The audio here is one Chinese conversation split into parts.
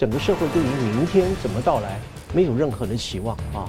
整个社会对于明天怎么到来没有任何的期望啊！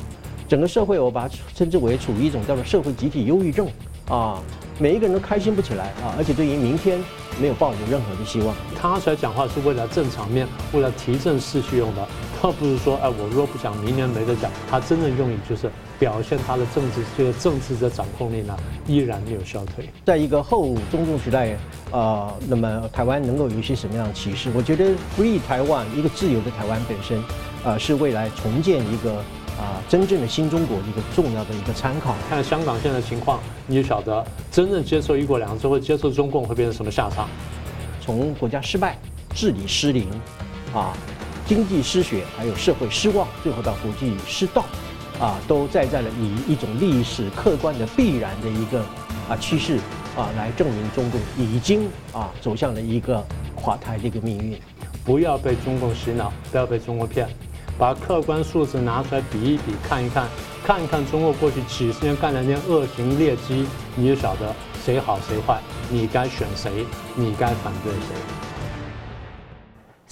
整个社会我把它称之为处于一种叫做社会集体忧郁症啊，每一个人都开心不起来啊，而且对于明天没有抱有任何的希望。他出来讲话是为了正场面，为了提振士气用的，倒不是说哎，我若不讲，明年没得讲。他真正用意就是表现他的政治这个政治的掌控力呢，依然没有消退。在一个后中共时代。啊、呃，那么台湾能够有一些什么样的启示？我觉得 “Free 台湾”一个自由的台湾本身，啊、呃，是未来重建一个啊、呃、真正的新中国一个重要的一个参考。看香港现在的情况，你就晓得真正接受“一国两制”或接受中共会变成什么下场？从国家失败、治理失灵，啊，经济失血，还有社会失望，最后到国际失道，啊，都在在了以一种历史客观的必然的一个啊趋势。啊，来证明中共已经啊走向了一个垮台的一个命运。不要被中共洗脑，不要被中国骗，把客观数字拿出来比一比，看一看，看一看中国过去几十年干的那些恶行劣迹，你就晓得谁好谁坏，你该选谁，你该反对谁。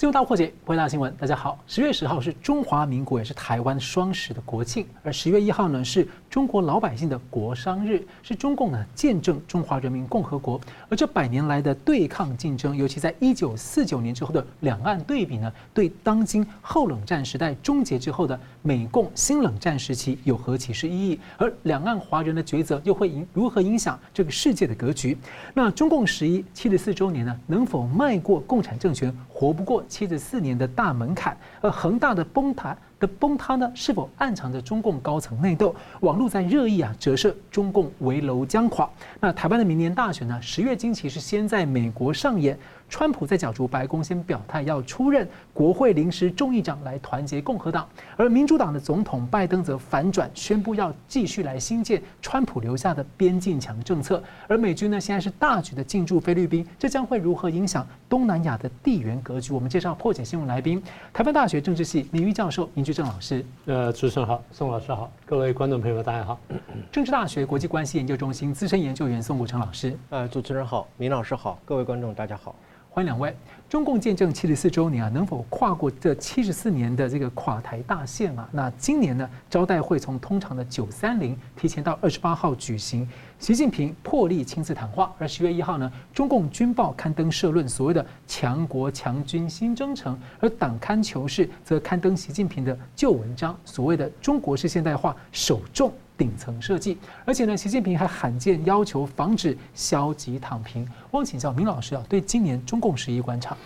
自由大破解，回答新闻。大家好，十月十号是中华民国，也是台湾双十的国庆，而十月一号呢是中国老百姓的国殇日，是中共呢见证中华人民共和国。而这百年来的对抗竞争，尤其在一九四九年之后的两岸对比呢，对当今后冷战时代终结之后的美共新冷战时期有何启示意义？而两岸华人的抉择又会影如何影响这个世界的格局？那中共十一七十四周年呢，能否迈过共产政权，活不过？七十四年的大门槛，而恒大的崩塌的崩塌呢，是否暗藏着中共高层内斗？网络在热议啊，折射中共危楼将垮。那台湾的明年大选呢？十月惊奇是先在美国上演。川普在角逐白宫，先表态要出任国会临时众议长来团结共和党，而民主党的总统拜登则反转，宣布要继续来兴建川普留下的边境墙政策。而美军呢，现在是大举的进驻菲律宾，这将会如何影响东南亚的地缘格局？我们介绍破解新闻来宾，台湾大学政治系名誉教授明居正老师。呃，主持人好，宋老师好，各位观众朋友大家好。政治大学国际关系研究中心资深研究员宋国成老师。呃，主持人好，明老师好，各位观众大家好。欢迎两位。中共建政七十四周年啊，能否跨过这七十四年的这个垮台大限啊？那今年呢，招待会从通常的九三零提前到二十八号举行，习近平破例亲自谈话。而十月一号呢，中共军报刊登社论，所谓的“强国强军新征程”，而党刊《求是》则刊登习近平的旧文章，所谓的“中国式现代化首重”。顶层设计，而且呢，习近平还罕见要求防止消极躺平。汪请教明老师啊，对今年中共十一观察。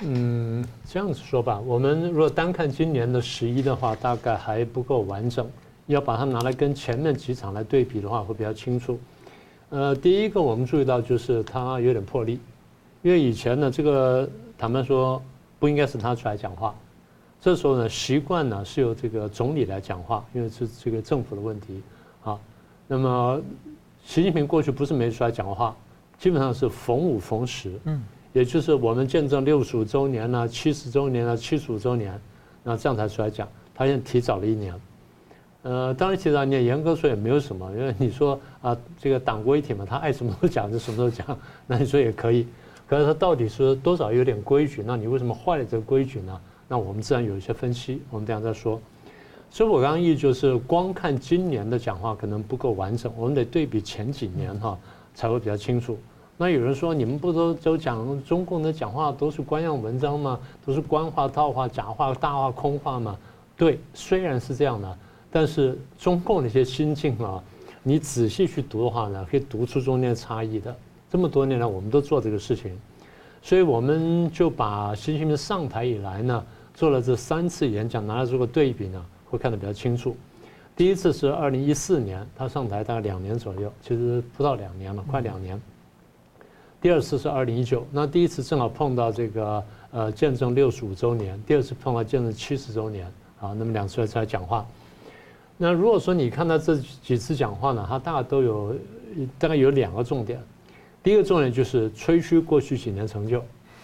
嗯，这样子说吧，我们如果单看今年的十一的话，大概还不够完整。要把它拿来跟前面几场来对比的话，会比较清楚。呃，第一个我们注意到就是他有点破例，因为以前呢，这个坦白说不应该是他出来讲话。这时候呢，习惯呢是由这个总理来讲话，因为是这个政府的问题啊。那么，习近平过去不是没出来讲话，基本上是逢五逢十，嗯，也就是我们见证六十五周年呢、七十周年呢、七十五周年，那这样才出来讲。他现在提早了一年，呃，当然提早一年，严格说也没有什么，因为你说啊，这个党国一体嘛，他爱什么时候讲就什么时候讲，那你说也可以。可是他到底是多少有点规矩，那你为什么坏了这个规矩呢？那我们自然有一些分析，我们等下再说。所以我刚刚意就是，光看今年的讲话可能不够完整，我们得对比前几年哈，才会比较清楚。那有人说，你们不都都讲中共的讲话都是官样文章吗？都是官话、套话、假话、大话、空话吗？对，虽然是这样的，但是中共那些心境啊，你仔细去读的话呢，可以读出中间的差异的。这么多年来，我们都做这个事情，所以我们就把习近平上台以来呢。做了这三次演讲，拿来做个对比呢，会看得比较清楚。第一次是二零一四年，他上台大概两年左右，其实不到两年了，快两年。第二次是二零一九，那第一次正好碰到这个呃见证六十五周年，第二次碰到见证七十周年啊，那么两次才讲话。那如果说你看到这几次讲话呢，他大概都有大概有两个重点。第一个重点就是吹嘘过去几年成就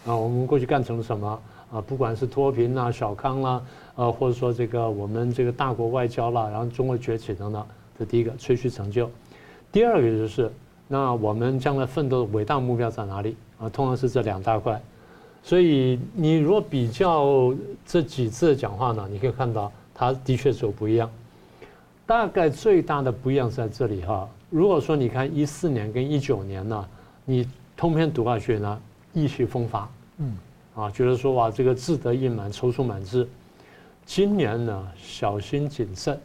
啊，我们过去干成了什么。啊，不管是脱贫啦、小康啦，呃，或者说这个我们这个大国外交啦，然后中国崛起等等，这第一个吹嘘成就。第二个就是，那我们将来奋斗的伟大目标在哪里？啊，通常是这两大块。所以你如果比较这几次讲话呢，你可以看到他的确是有不一样。大概最大的不一样是在这里哈。如果说你看一四年跟一九年呢，你通篇读下去呢，意气风发，嗯，啊，觉得说哇，这个志得意满、踌躇满志。今年呢，小心谨慎，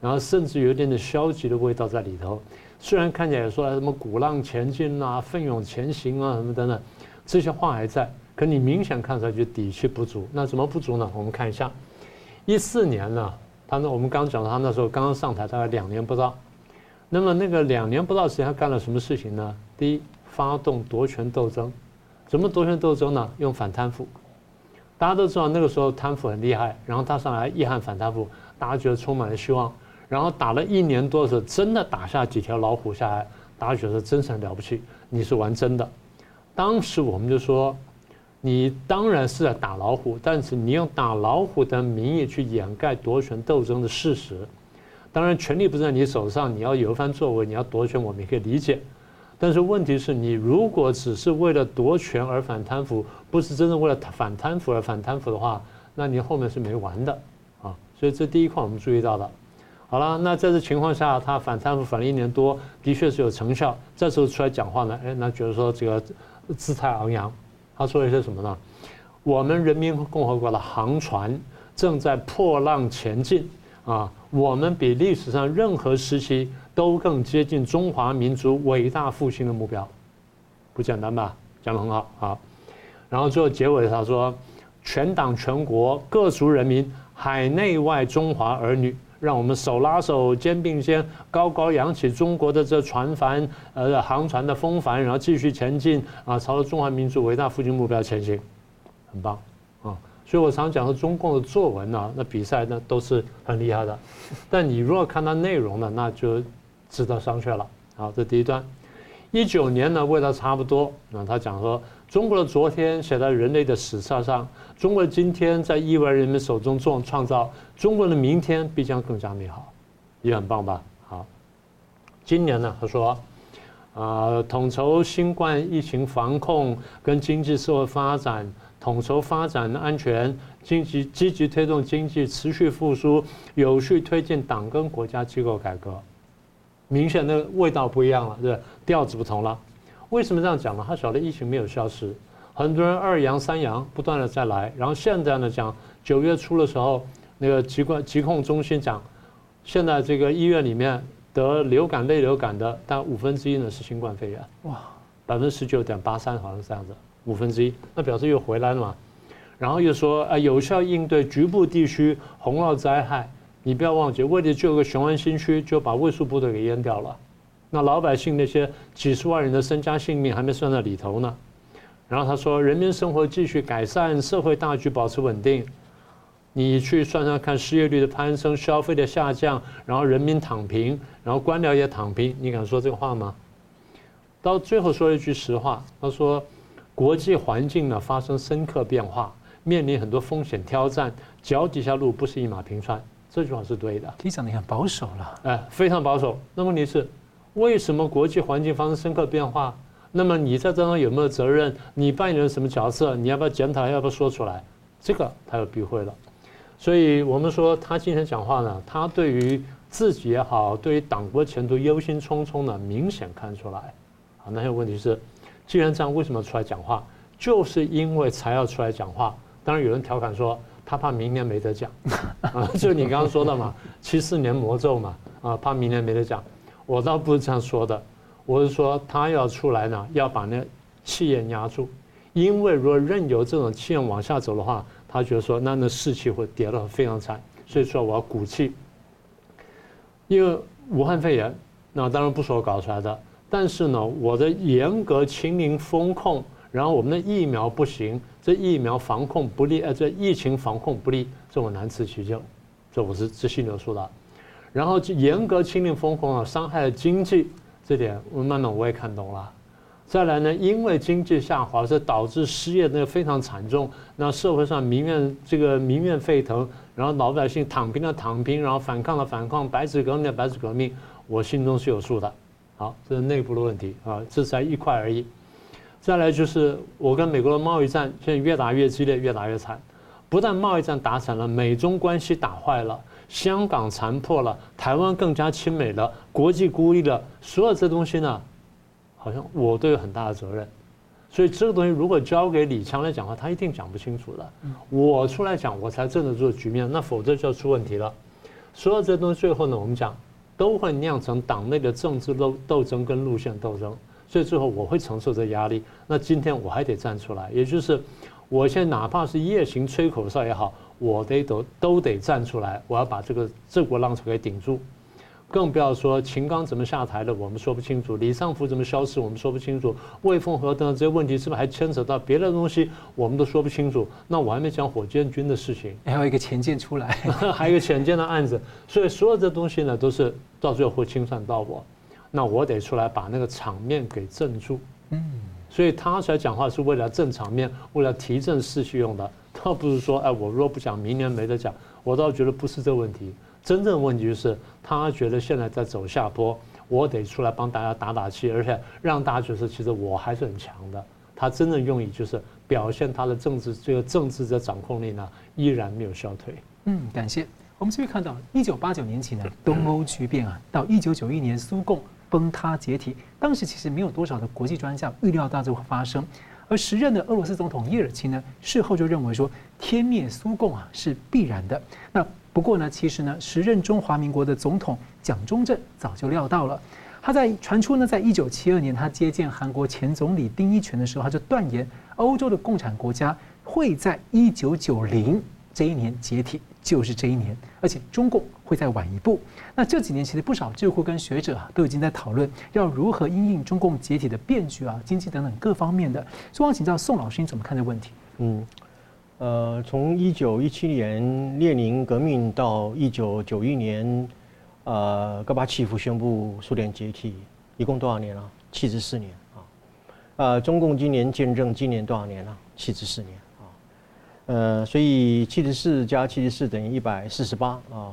然后甚至有一点点消极的味道在里头。虽然看起来说什么鼓浪前进啊、奋勇前行啊什么等等，这些话还在，可你明显看出来就底气不足。那怎么不足呢？我们看一下，一四年呢，他那我们刚刚讲到他那时候刚刚上台大概两年不到，那么那个两年不到时间他干了什么事情呢？第一，发动夺权斗争，怎么夺权斗争呢？用反贪腐。大家都知道那个时候贪腐很厉害，然后他上来一喊反贪腐，大家觉得充满了希望。然后打了一年多的时候，真的打下几条老虎下来，大家觉得真是很了不起。你是玩真的。当时我们就说，你当然是在打老虎，但是你用打老虎的名义去掩盖夺权斗争的事实。当然，权力不在你手上，你要有一番作为，你要夺权，我们也可以理解。但是问题是你如果只是为了夺权而反贪腐，不是真正为了反贪腐而反贪腐的话，那你后面是没完的啊！所以这第一块我们注意到了。好了，那在这情况下，他反贪腐反了一年多，的确是有成效。这时候出来讲话呢，哎，那觉得说这个姿态昂扬。他说了一些什么呢？我们人民共和国的航船正在破浪前进啊！我们比历史上任何时期。都更接近中华民族伟大复兴的目标，不简单吧？讲得很好，好。然后最后结尾他说：“全党全国各族人民，海内外中华儿女，让我们手拉手、肩并肩，高高扬起中国的这船帆，呃，航船的风帆，然后继续前进啊，朝着中华民族伟大复兴目标前行，很棒啊！所以我常讲说，中共的作文呢，那比赛呢都是很厉害的，但你如果看它内容呢，那就。值得商榷了。好，这第一段，一九年呢，味道差不多。那他讲说，中国的昨天写在人类的史册上，中国的今天在亿万人民手中做创造，中国的明天必将更加美好，也很棒吧？好，今年呢，他说，啊、呃，统筹新冠疫情防控跟经济社会发展，统筹发展安全，经济积极推动经济持续复苏，有序推进党跟国家机构改革。明显的味道不一样了，对吧？调子不同了。为什么这样讲呢？他晓得疫情没有消失，很多人二阳三阳不断的再来。然后现在呢，讲九月初的时候，那个疾管疾控中心讲，现在这个医院里面得流感类流感的，但五分之一呢是新冠肺炎。哇，百分之十九点八三好像是这样子，五分之一，那表示又回来了嘛。然后又说啊，有效应对局部地区洪涝灾害。你不要忘记，为了救个雄安新区，就把卫戍部队给淹掉了。那老百姓那些几十万人的身家性命还没算在里头呢。然后他说，人民生活继续改善，社会大局保持稳定。你去算算看，失业率的攀升，消费的下降，然后人民躺平，然后官僚也躺平，你敢说这个话吗？到最后说一句实话，他说，国际环境呢发生深刻变化，面临很多风险挑战，脚底下路不是一马平川。这句话是对的，你讲的很保守了，哎，非常保守。那么问题是，为什么国际环境发生深刻变化？那么你在这当中有没有责任？你扮演了什么角色？你要不要检讨？要不要说出来？这个他有避讳了。所以我们说他今天讲话呢，他对于自己也好，对于党国前途忧心忡忡的，明显看出来。好，那有问题是，既然这样，为什么出来讲话？就是因为才要出来讲话。当然有人调侃说。他怕明年没得讲，啊，就你刚刚说的嘛，七四年魔咒嘛，啊，怕明年没得讲。我倒不是这样说的，我是说他要出来呢，要把那气焰压住，因为如果任由这种气焰往下走的话，他觉得说那那士气会跌得非常惨，所以说我要鼓气。因为武汉肺炎，那当然不是我搞出来的，但是呢，我的严格清零风控。然后我们的疫苗不行，这疫苗防控不力，呃，这疫情防控不力，这我难辞其咎，这我是自信流说的。然后就严格清零封控啊，伤害了经济，这点我慢慢我也看懂了。再来呢，因为经济下滑，这导致失业那非常惨重，那社会上民怨这个民怨沸腾，然后老百姓躺平的躺平，然后反抗的反抗，白纸革命的白纸革命，我心中是有数的。好，这是内部的问题啊，这才一块而已。再来就是我跟美国的贸易战现在越打越激烈，越打越惨。不但贸易战打惨了，美中关系打坏了，香港残破了，台湾更加亲美了，国际孤立了，所有这东西呢，好像我都有很大的责任。所以这个东西如果交给李强来讲的话，他一定讲不清楚的。我出来讲，我才镇得住局面，那否则就要出问题了。所有这东西最后呢，我们讲都会酿成党内的政治斗斗争跟路线斗争。所以最后我会承受这压力。那今天我还得站出来，也就是我现在哪怕是夜行吹口哨也好，我得都都得站出来，我要把这个这股浪潮给顶住。更不要说秦刚怎么下台的，我们说不清楚；李尚福怎么消失，我们说不清楚；魏凤和等等这些问题，是不是还牵扯到别的东西，我们都说不清楚。那我还没讲火箭军的事情，还有一个潜舰出来，还有一个潜舰的案子，所以所有这东西呢，都是到最后会清算到我。那我得出来把那个场面给镇住。嗯，所以他出来讲话是为了镇场面，为了提振士气用的，倒不是说哎，我若不讲，明年没得讲。我倒觉得不是这个问题。真正问题就是，他觉得现在在走下坡，我得出来帮大家打打气，而且让大家觉得其实我还是很强的。他真正用意就是表现他的政治这个政治的掌控力呢，依然没有消退。嗯，感谢。我们这边看到，一九八九年起呢，东欧剧变啊，到一九九一年苏共崩塌解体，当时其实没有多少的国际专家预料到这会发生。而时任的俄罗斯总统叶尔钦呢，事后就认为说，天灭苏共啊是必然的。那不过呢，其实呢，时任中华民国的总统蒋中正早就料到了。他在传出呢，在一九七二年他接见韩国前总理丁一权的时候，他就断言欧洲的共产国家会在一九九零这一年解体，就是这一年，而且中共会再晚一步。那这几年其实不少智库跟学者啊都已经在讨论要如何因应中共解体的变局啊，经济等等各方面的。所以我想请教宋老师，你怎么看这个问题？嗯。呃，从一九一七年列宁革命到一九九一年，呃，戈巴契夫宣布苏联解体，一共多少年了？七十四年啊。呃，中共今年建政，今年多少年了？七十四年啊。呃，所以七十四加七十四等于一百四十八啊。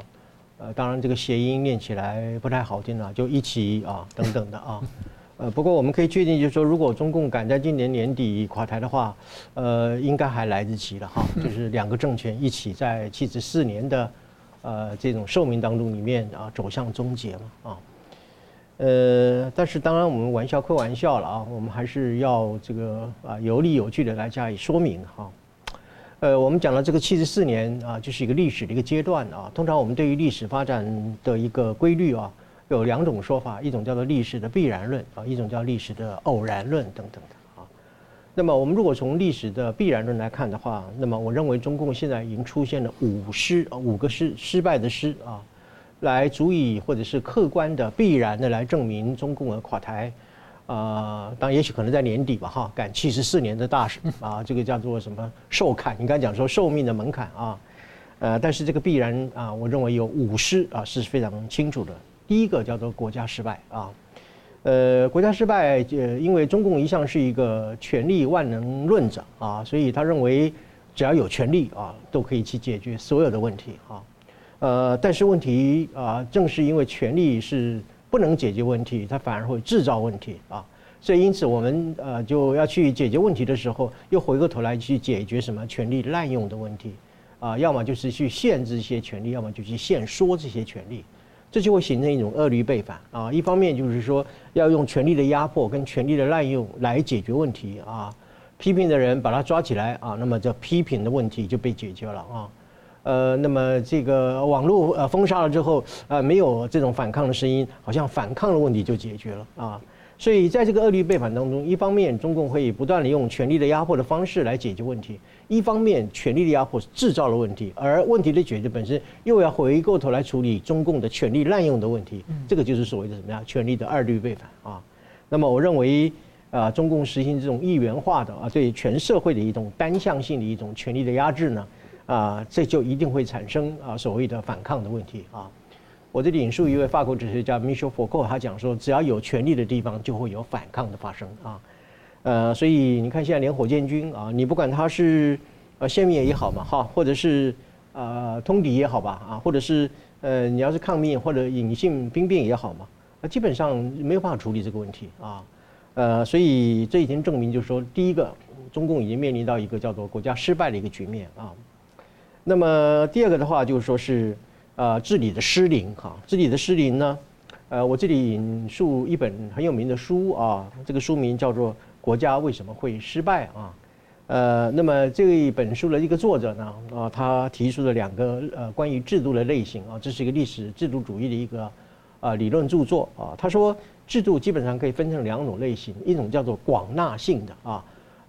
呃，当然这个谐音念起来不太好听了，就一起啊等等的啊。呃，不过我们可以确定，就是说，如果中共赶在今年年底垮台的话，呃，应该还来得及了哈。就是两个政权一起在七十四年的呃这种寿命当中里面啊，走向终结嘛啊。呃，但是当然我们玩笑归玩笑了啊，我们还是要这个啊有理有据的来加以说明哈。呃，我们讲了这个七十四年啊，就是一个历史的一个阶段啊。通常我们对于历史发展的一个规律啊。有两种说法，一种叫做历史的必然论啊，一种叫历史的偶然论等等的啊。那么我们如果从历史的必然论来看的话，那么我认为中共现在已经出现了五失啊，五个失失败的失啊，来足以或者是客观的必然的来证明中共的垮台啊。当然，也许可能在年底吧哈，赶七十四年的大事啊，这个叫做什么寿坎？你刚讲说寿命的门槛啊，呃，但是这个必然啊，我认为有五失啊是非常清楚的。第一个叫做国家失败啊，呃，国家失败，呃，因为中共一向是一个权力万能论者啊，所以他认为只要有权力啊，都可以去解决所有的问题啊，呃，但是问题啊，正是因为权力是不能解决问题，它反而会制造问题啊，所以因此我们呃就要去解决问题的时候，又回过头来去解决什么权力滥用的问题啊，要么就是去限制一些权利，要么就去限缩这些权利。这就会形成一种恶律背反啊！一方面就是说要用权力的压迫跟权力的滥用来解决问题啊，批评的人把他抓起来啊，那么这批评的问题就被解决了啊。呃，那么这个网络呃封杀了之后，呃，没有这种反抗的声音，好像反抗的问题就解决了啊。所以在这个恶律背反当中，一方面中共会不断地用权力的压迫的方式来解决问题，一方面权力的压迫制造了问题，而问题的解决本身又要回过头来处理中共的权力滥用的问题，这个就是所谓的什么呀权力的二律背反啊。那么我认为啊，中共实行这种一元化的啊，对全社会的一种单向性的一种权力的压制呢，啊，这就一定会产生啊所谓的反抗的问题啊。我这里引述一位法国哲学家 Michel Foucault，他讲说，只要有权力的地方，就会有反抗的发生啊。呃，所以你看，现在连火箭军啊，你不管他是呃泄密也好嘛，哈，或者是呃通敌也好吧，啊，或者是呃你要是抗命或者隐性兵变也好嘛，啊，基本上没有办法处理这个问题啊。呃，所以这已经证明，就是说，第一个，中共已经面临到一个叫做国家失败的一个局面啊。那么第二个的话，就是说是呃治理的失灵哈，治理的失灵呢，呃，我这里引述一本很有名的书啊，这个书名叫做《国家为什么会失败》啊。呃，那么这一本书的一个作者呢，啊，他提出了两个呃关于制度的类型啊，这是一个历史制度主义的一个啊理论著作啊。他说，制度基本上可以分成两种类型，一种叫做广纳性的啊，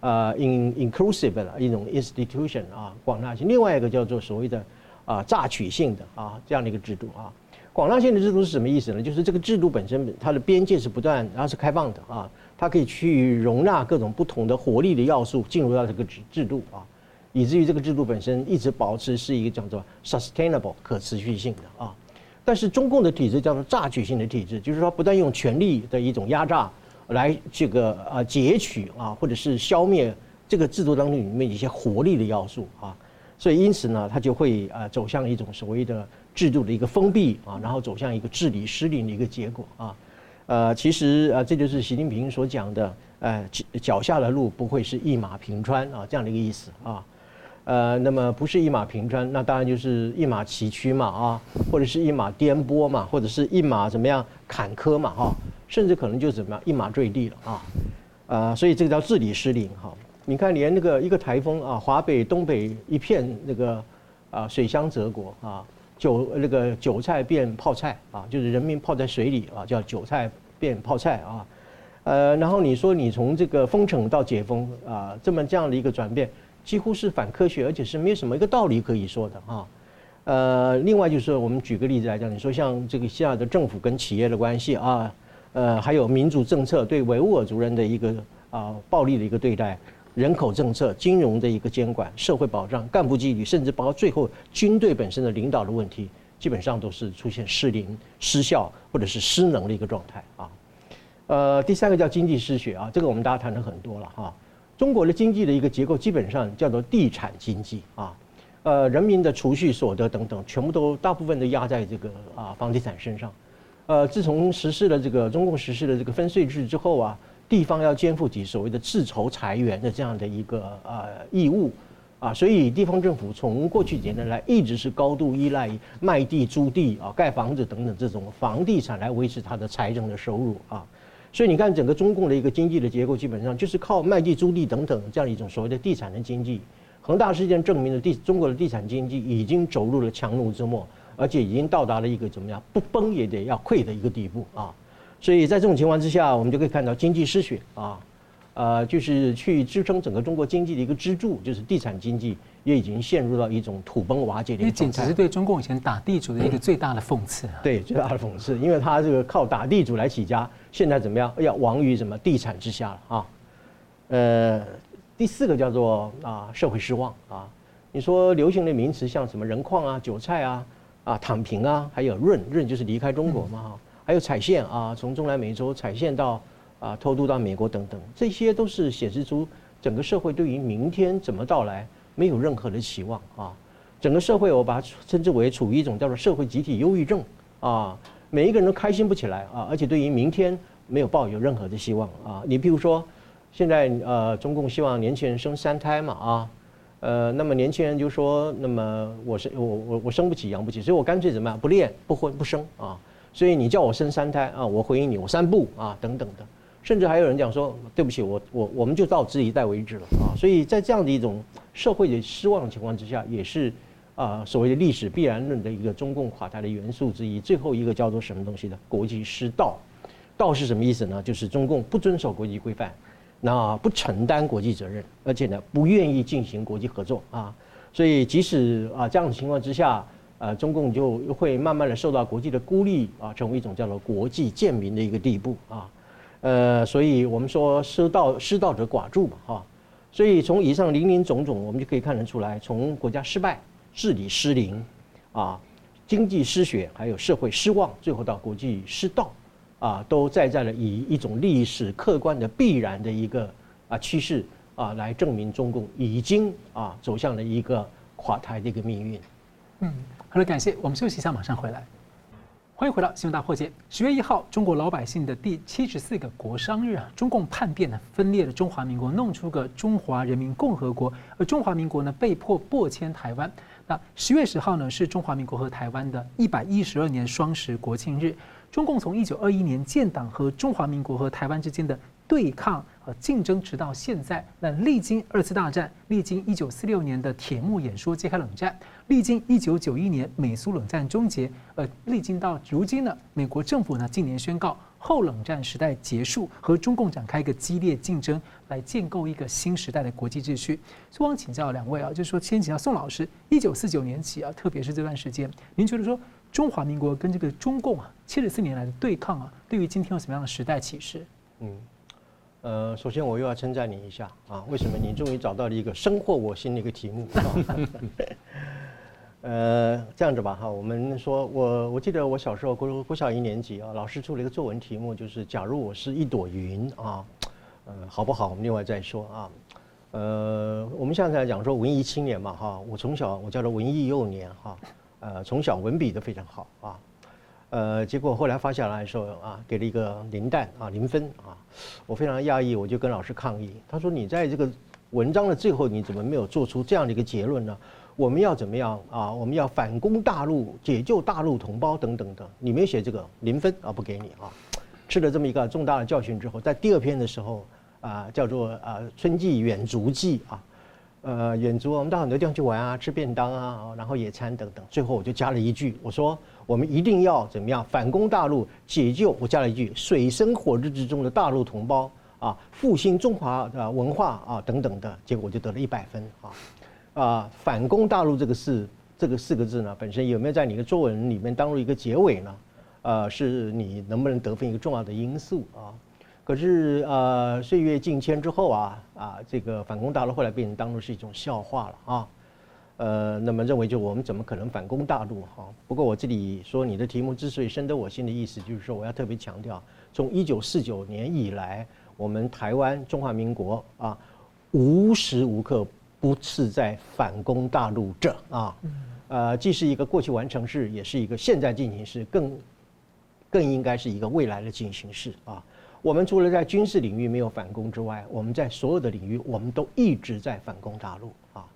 呃，in inclusive 的一种 institution 啊，广纳性；另外一个叫做所谓的啊榨取性的啊这样的一个制度啊。广纳性的制度是什么意思呢？就是这个制度本身它的边界是不断，然后是开放的啊。它可以去容纳各种不同的活力的要素进入到这个制制度啊，以至于这个制度本身一直保持是一个叫做 sustainable 可持续性的啊。但是中共的体制叫做榨取性的体制，就是说不断用权力的一种压榨来这个呃截取啊，或者是消灭这个制度当中里面一些活力的要素啊。所以因此呢，它就会呃走向一种所谓的制度的一个封闭啊，然后走向一个治理失灵的一个结果啊。呃，其实啊，这就是习近平所讲的，呃，脚下的路不会是一马平川啊，这样的一个意思啊。呃，那么不是一马平川，那当然就是一马崎岖嘛啊，或者是一马颠簸嘛，或者是一马怎么样坎坷嘛哈，甚至可能就怎么样一马坠地了啊。呃，所以这个叫治理失灵哈。你看，连那个一个台风啊，华北、东北一片那个啊，水乡泽国啊。韭那个韭菜变泡菜啊，就是人民泡在水里啊，叫韭菜变泡菜啊，呃，然后你说你从这个封城到解封啊，这么这样的一个转变，几乎是反科学，而且是没有什么一个道理可以说的啊。呃，另外就是我们举个例子来讲，你说像这个现在的政府跟企业的关系啊，呃，还有民主政策对维吾尔族人的一个啊暴力的一个对待。人口政策、金融的一个监管、社会保障、干部纪律，甚至包括最后军队本身的领导的问题，基本上都是出现失灵、失效或者是失能的一个状态啊。呃，第三个叫经济失血啊，这个我们大家谈的很多了哈。中国的经济的一个结构基本上叫做地产经济啊，呃，人民的储蓄所得等等，全部都大部分都压在这个啊房地产身上。呃，自从实施了这个中共实施了这个分税制之后啊。地方要肩负起所谓的自筹财源的这样的一个呃义务啊，所以地方政府从过去几年来一直是高度依赖卖地、租地啊、盖房子等等这种房地产来维持它的财政的收入啊。所以你看，整个中共的一个经济的结构基本上就是靠卖地、租地等等这样一种所谓的地产的经济。恒大事件证明了地中国的地产经济已经走入了强弩之末，而且已经到达了一个怎么样不崩也得要溃的一个地步啊。所以在这种情况之下，我们就可以看到经济失血啊，呃，就是去支撑整个中国经济的一个支柱，就是地产经济也已经陷入到一种土崩瓦解的一个状态。这简直是对中共以前打地主的一个最大的讽刺啊！对，最大的讽刺，因为他这个靠打地主来起家，现在怎么样？要亡于什么地产之下了啊？呃，第四个叫做啊社会失望啊。你说流行的名词像什么人矿啊、韭菜啊、啊躺平啊，还有润润就是离开中国嘛哈。嗯还有踩线啊，从中南美洲踩线到啊偷渡到美国等等，这些都是显示出整个社会对于明天怎么到来没有任何的期望啊。整个社会我把它称之为处于一种叫做社会集体忧郁症啊，每一个人都开心不起来啊，而且对于明天没有抱有任何的希望啊。你比如说，现在呃中共希望年轻人生三胎嘛啊，呃那么年轻人就说，那么我生我我我生不起养不起，所以我干脆怎么样不练不婚不生啊。所以你叫我生三胎啊，我回应你，我三不啊，等等的，甚至还有人讲说，对不起，我我我们就到这一代为止了啊。所以在这样的一种社会的失望情况之下，也是啊所谓的历史必然论的一个中共垮台的元素之一。最后一个叫做什么东西呢？国际失道，道是什么意思呢？就是中共不遵守国际规范，那不承担国际责任，而且呢不愿意进行国际合作啊。所以即使啊这样的情况之下。呃，中共就会慢慢的受到国际的孤立啊，成为一种叫做国际贱民的一个地步啊。呃，所以我们说失道失道者寡助嘛哈。所以从以上林林总总，我们就可以看得出来，从国家失败、治理失灵啊、经济失血，还有社会失望，最后到国际失道啊，都在在了以一种历史客观的必然的一个啊趋势啊，来证明中共已经啊走向了一个垮台的一个命运。嗯。好了，感谢我们休息一下，马上回来。欢迎回到新闻大破解。十月一号，中国老百姓的第七十四个国殇日啊，中共叛变呢，分裂了中华民国，弄出个中华人民共和国，而中华民国呢，被迫迫迁台湾。那十月十号呢，是中华民国和台湾的一百一十二年双十国庆日。中共从一九二一年建党和中华民国和台湾之间的对抗和竞争，直到现在，那历经二次大战，历经一九四六年的铁幕演说揭开冷战，历经一九九一年美苏冷战终结，呃，历经到如今呢，美国政府呢近年宣告后冷战时代结束，和中共展开一个激烈竞争，来建构一个新时代的国际秩序。所以我想请教两位啊，就是说先请教宋老师，一九四九年起啊，特别是这段时间，您觉得说中华民国跟这个中共啊七十四年来的对抗啊，对于今天有什么样的时代启示？嗯。呃，首先我又要称赞你一下啊！为什么你终于找到了一个深获我心的一个题目？呃，这样子吧哈，我们说我我记得我小时候国国小一年级啊，老师出了一个作文题目，就是假如我是一朵云啊，呃，好不好？我们另外再说啊。呃，我们现在讲说文艺青年嘛哈，我从小我叫做文艺幼年哈，呃，从小文笔都非常好啊。呃，结果后来发下来的时候啊，给了一个零蛋啊，零分啊，我非常讶异，我就跟老师抗议。他说：“你在这个文章的最后，你怎么没有做出这样的一个结论呢？我们要怎么样啊？我们要反攻大陆，解救大陆同胞等等的，你没写这个，零分啊，不给你啊。”吃了这么一个重大的教训之后，在第二篇的时候啊，叫做啊《春季远足记》啊。呃，远足，我们到很多地方去玩啊，吃便当啊，然后野餐等等。最后我就加了一句，我说我们一定要怎么样反攻大陆，解救。我加了一句水深火热之中的大陆同胞啊，复兴中华的文化啊等等的。结果我就得了一百分啊啊！反攻大陆这个事这个四个字呢，本身有没有在你的作文里面当入一个结尾呢？呃，是你能不能得分一个重要的因素啊。可是呃，岁月境迁之后啊啊，这个反攻大陆后来被人当作是一种笑话了啊，呃，那么认为就我们怎么可能反攻大陆哈？不过我这里说你的题目之所以深得我心的意思，就是说我要特别强调，从一九四九年以来，我们台湾中华民国啊，无时无刻不是在反攻大陆这啊，呃，既是一个过去完成式，也是一个现在进行式，更更应该是一个未来的进行式啊。我们除了在军事领域没有反攻之外，我们在所有的领域，我们都一直在反攻大陆啊。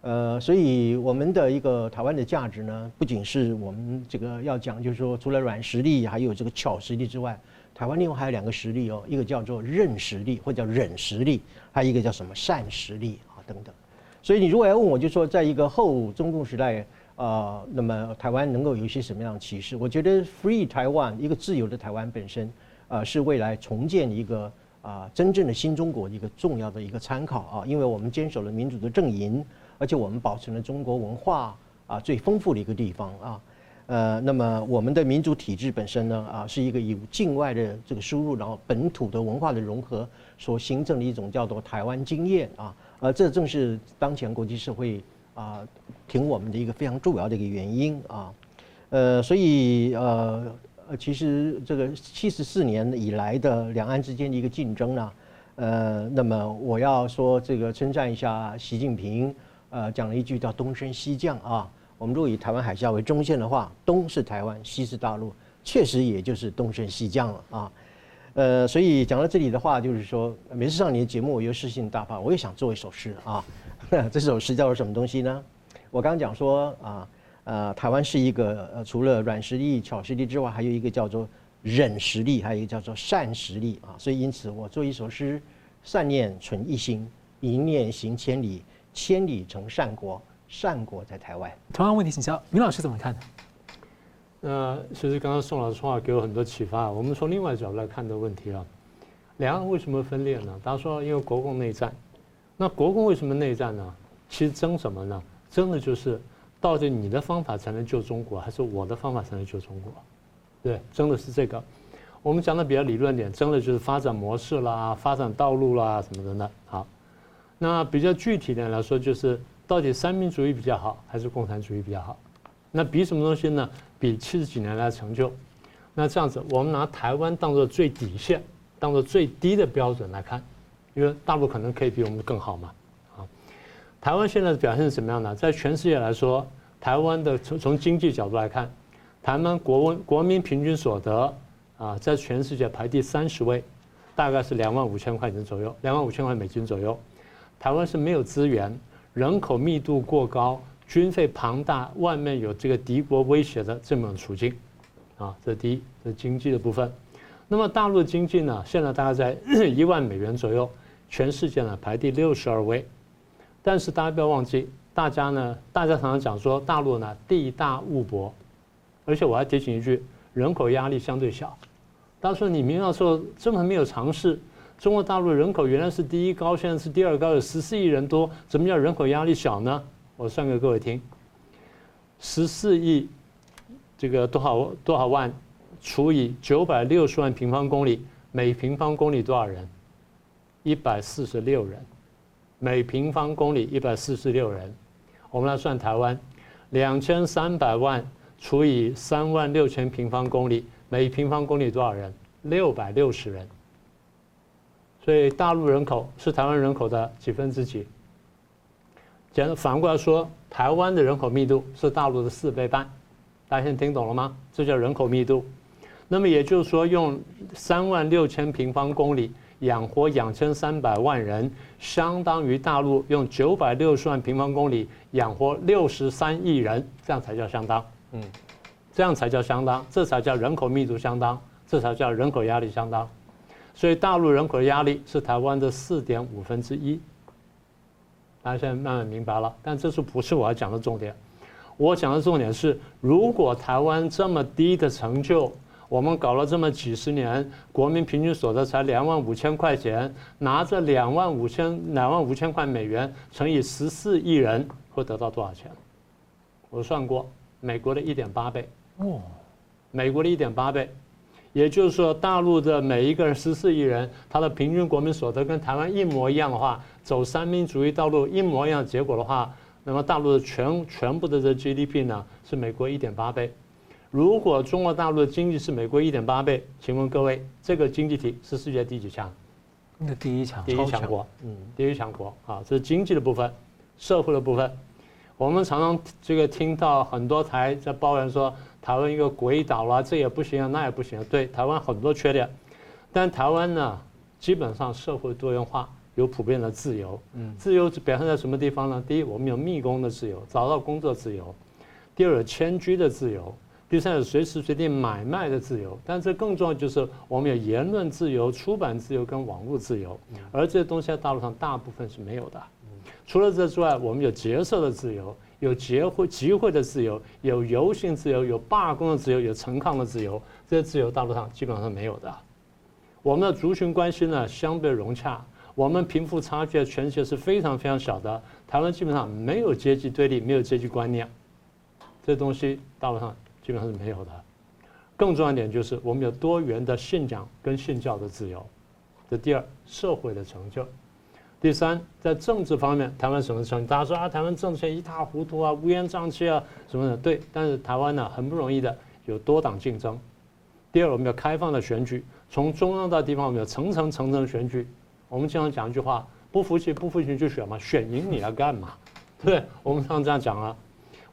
呃，所以我们的一个台湾的价值呢，不仅是我们这个要讲，就是说除了软实力，还有这个巧实力之外，台湾另外还有两个实力哦，一个叫做韧实力，或者叫忍实力，还有一个叫什么善实力啊等等。所以你如果要问我，就说在一个后中共时代啊，那么台湾能够有一些什么样的启示？我觉得 Free Taiwan，一个自由的台湾本身。啊，是未来重建一个啊真正的新中国一个重要的一个参考啊，因为我们坚守了民主的阵营，而且我们保存了中国文化啊最丰富的一个地方啊，呃，那么我们的民主体制本身呢啊是一个有境外的这个输入，然后本土的文化的融合所形成的一种叫做台湾经验啊，而这正是当前国际社会啊挺我们的一个非常重要的一个原因啊，呃，所以呃。呃，其实这个七十四年以来的两岸之间的一个竞争呢，呃，那么我要说这个称赞一下习近平，呃，讲了一句叫“东升西降”啊。我们如果以台湾海峡为中线的话，东是台湾，西是大陆，确实也就是东升西降了啊。呃，所以讲到这里的话，就是说，每次上你的节目，我又诗兴大发，我也想做一首诗啊。这首诗叫做什么东西呢？我刚刚讲说啊。呃，台湾是一个呃，除了软实力、巧实力之外，还有一个叫做忍实力，还有一个叫做善实力啊。所以因此，我做一首诗：善念存一心，一念行千里，千里成善国，善国在台湾。同样问题请教明老师怎么看？那，其实刚刚宋老师说话给我很多启发。我们从另外角度来看这个问题啊，两岸为什么分裂呢？他说因为国共内战。那国共为什么内战呢？其实争什么呢？争的就是。到底你的方法才能救中国，还是我的方法才能救中国？对，争的是这个。我们讲的比较理论点，争的就是发展模式啦、发展道路啦什么的呢。好，那比较具体点来说，就是到底三民主义比较好，还是共产主义比较好？那比什么东西呢？比七十几年来的成就。那这样子，我们拿台湾当做最底线，当做最低的标准来看，因为大陆可能可以比我们更好嘛。啊台湾现在的表现是怎么样呢？在全世界来说，台湾的从从经济角度来看，台湾国国民平均所得啊，在全世界排第三十位，大概是两万五千块钱左右，两万五千块美金左右。台湾是没有资源，人口密度过高，军费庞大，外面有这个敌国威胁的这么处境，啊，这第一，这是经济的部分。那么大陆的经济呢，现在大概在一万美元左右，全世界呢排第六十二位。但是大家不要忘记，大家呢，大家常常讲说大陆呢地大物博，而且我还提醒一句，人口压力相对小。大家说你明明说这么没有尝试，中国大陆人口原来是第一高，现在是第二高，有十四亿人多，怎么叫人口压力小呢？我算给各位听，十四亿这个多少多少万？除以九百六十万平方公里，每平方公里多少人？一百四十六人，每平方公里一百四十六人。我们来算台湾，两千三百万除以三万六千平方公里，每平方公里多少人？六百六十人。所以大陆人口是台湾人口的几分之几？简反过来说，台湾的人口密度是大陆的四倍半。大家现在听懂了吗？这叫人口密度。那么也就是说，用三万六千平方公里养活两千三百万人，相当于大陆用九百六十万平方公里养活六十三亿人，这样才叫相当。嗯，这样才叫相当，这才叫人口密度相当，这才叫人口压力相当。所以大陆人口的压力是台湾的四点五分之一。大家现在慢慢明白了，但这是不是我要讲的重点？我讲的重点是，如果台湾这么低的成就，我们搞了这么几十年，国民平均所得才两万五千块钱，拿着两万五千两万五千块美元乘以十四亿人，会得到多少钱？我算过，美国的一点八倍。哦，美国的一点八倍，也就是说，大陆的每一个人十四亿人，他的平均国民所得跟台湾一模一样的话，走三民主义道路一模一样结果的话，那么大陆的全全部的这 GDP 呢，是美国一点八倍。如果中国大陆的经济是美国一点八倍，请问各位，这个经济体是世界第几强？那第一强，第一强国，嗯，第一强国啊，这是经济的部分，社会的部分。我们常常这个听到很多台在抱怨说，台湾一个鬼岛啦，这也不行啊，那也不行啊。对，台湾很多缺点，但台湾呢，基本上社会多元化，有普遍的自由。嗯，自由表现在什么地方呢？第一，我们有密工的自由，找到工作自由；第二，有迁居的自由。第三，有随时随地买卖的自由，但这更重要就是我们有言论自由、出版自由跟网络自由，而这些东西在大陆上大部分是没有的。除了这之外，我们有结社的自由，有结会集会的自由，有游行自由，有罢工的自由，有陈抗的自由，这些自由大陆上基本上是没有的。我们的族群关系呢相对融洽，我们贫富差距全球是非常非常小的。台湾基本上没有阶级对立，没有阶级观念，这东西大陆上。基本上是没有的。更重要一点就是，我们有多元的信仰跟信教的自由。这第二，社会的成就。第三，在政治方面，台湾什么成就？大家说啊，台湾政治一塌糊涂啊，乌烟瘴气啊，什么的。对，但是台湾呢，很不容易的有多党竞争。第二，我们有开放的选举，从中央到地方，我们有层层层层选举。我们经常讲一句话：不服气，不服气就选嘛，选赢你要干嘛？对，我们常常这样讲啊。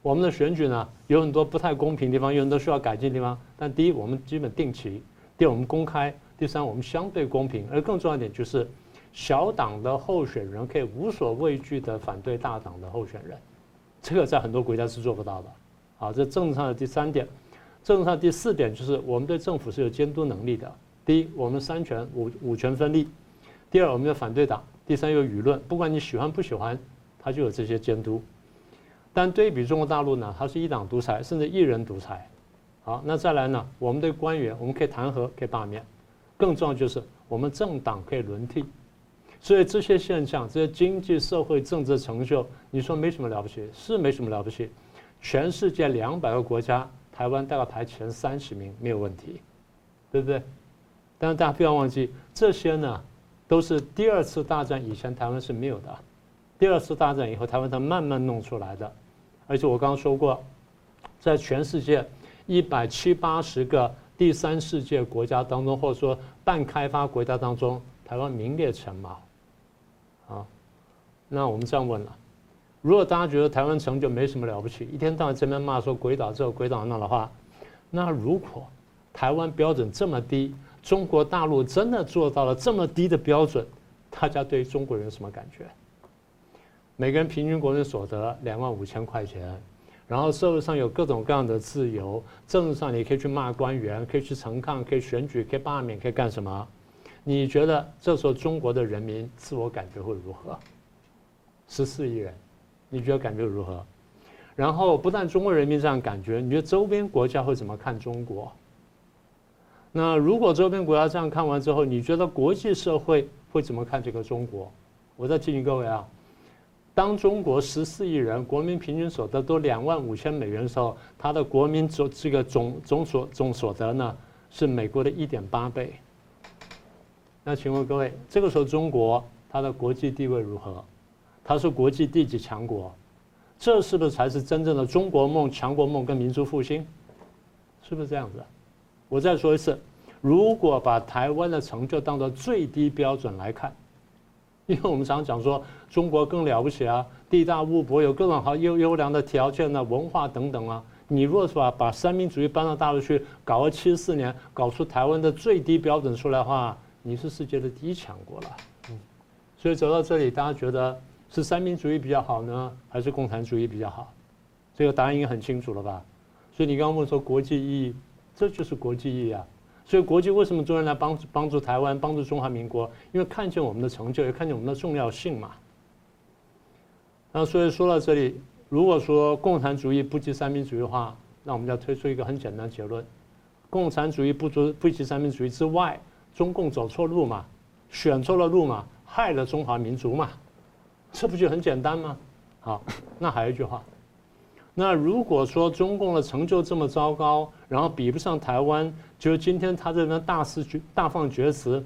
我们的选举呢，有很多不太公平的地方，有很多需要改进的地方。但第一，我们基本定期；第二，我们公开；第三，我们相对公平。而更重要一点就是，小党的候选人可以无所畏惧地反对大党的候选人，这个在很多国家是做不到的。好，这政治上的第三点。政治上第四点就是，我们对政府是有监督能力的。第一，我们三权五五权分立；第二，我们有反对党；第三，有舆论。不管你喜欢不喜欢，它就有这些监督。但对比中国大陆呢，它是一党独裁，甚至一人独裁。好，那再来呢？我们对官员，我们可以弹劾，可以罢免。更重要就是我们政党可以轮替。所以这些现象，这些经济社会政治成就，你说没什么了不起，是没什么了不起。全世界两百个国家，台湾大概排前三十名，没有问题，对不对？但是大家不要忘记，这些呢，都是第二次大战以前台湾是没有的。第二次大战以后，台湾才慢慢弄出来的。而且我刚刚说过，在全世界一百七八十个第三世界国家当中，或者说半开发国家当中，台湾名列前茅。啊，那我们这样问了：如果大家觉得台湾成就没什么了不起，一天到晚这边骂说鬼岛这鬼岛那的话，那如果台湾标准这么低，中国大陆真的做到了这么低的标准，大家对中国人有什么感觉？每个人平均国民所得两万五千块钱，然后社会上有各种各样的自由，政治上你可以去骂官员，可以去陈抗，可以选举，可以罢免，可以干什么？你觉得这时候中国的人民自我感觉会如何？十四亿人，你觉得感觉如何？然后不但中国人民这样感觉，你觉得周边国家会怎么看中国？那如果周边国家这样看完之后，你觉得国际社会会怎么看这个中国？我再提醒各位啊。当中国十四亿人，国民平均所得都两万五千美元的时候，它的国民总这个总总所总所得呢，是美国的一点八倍。那请问各位，这个时候中国它的国际地位如何？它是国际第几强国？这是不是才是真正的中国梦、强国梦跟民族复兴？是不是这样子？我再说一次，如果把台湾的成就当做最低标准来看。因为我们常讲说中国更了不起啊，地大物博，有各种好优优良的条件啊，文化等等啊。你若是把把三民主义搬到大陆去，搞了七十四年，搞出台湾的最低标准出来的话，你是世界的第一强国了。嗯，所以走到这里，大家觉得是三民主义比较好呢，还是共产主义比较好？这个答案应该很清楚了吧？所以你刚刚问说国际意义，这就是国际意义啊。所以国际为什么中国人来帮助帮助台湾，帮助中华民国？因为看见我们的成就，也看见我们的重要性嘛。那所以说到这里，如果说共产主义不及三民主义的话，那我们就要推出一个很简单结论：共产主义不足不及三民主义之外，中共走错路嘛，选错了路嘛，害了中华民族嘛，这不就很简单吗？好，那还有一句话。那如果说中共的成就这么糟糕，然后比不上台湾，就是今天他这边大肆大放厥词，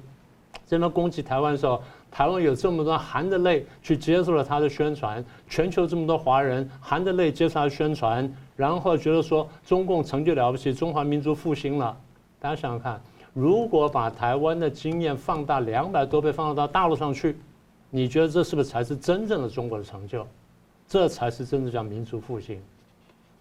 这边攻击台湾的时候，台湾有这么多含着泪去接受了他的宣传，全球这么多华人含着泪接受他的宣传，然后觉得说中共成就了不起，中华民族复兴了。大家想想看，如果把台湾的经验放大两百多倍，放到大陆上去，你觉得这是不是才是真正的中国的成就？这才是真正叫民族复兴。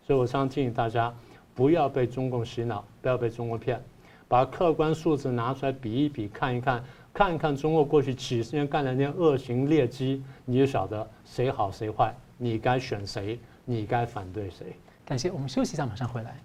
所以我常提醒大家，不要被中共洗脑，不要被中国骗，把客观数字拿出来比一比，看一看，看一看中国过去几十年干的那些恶行劣迹，你就晓得谁好谁坏，你该选谁，你该反对谁。感谢，我们休息一下，马上回来。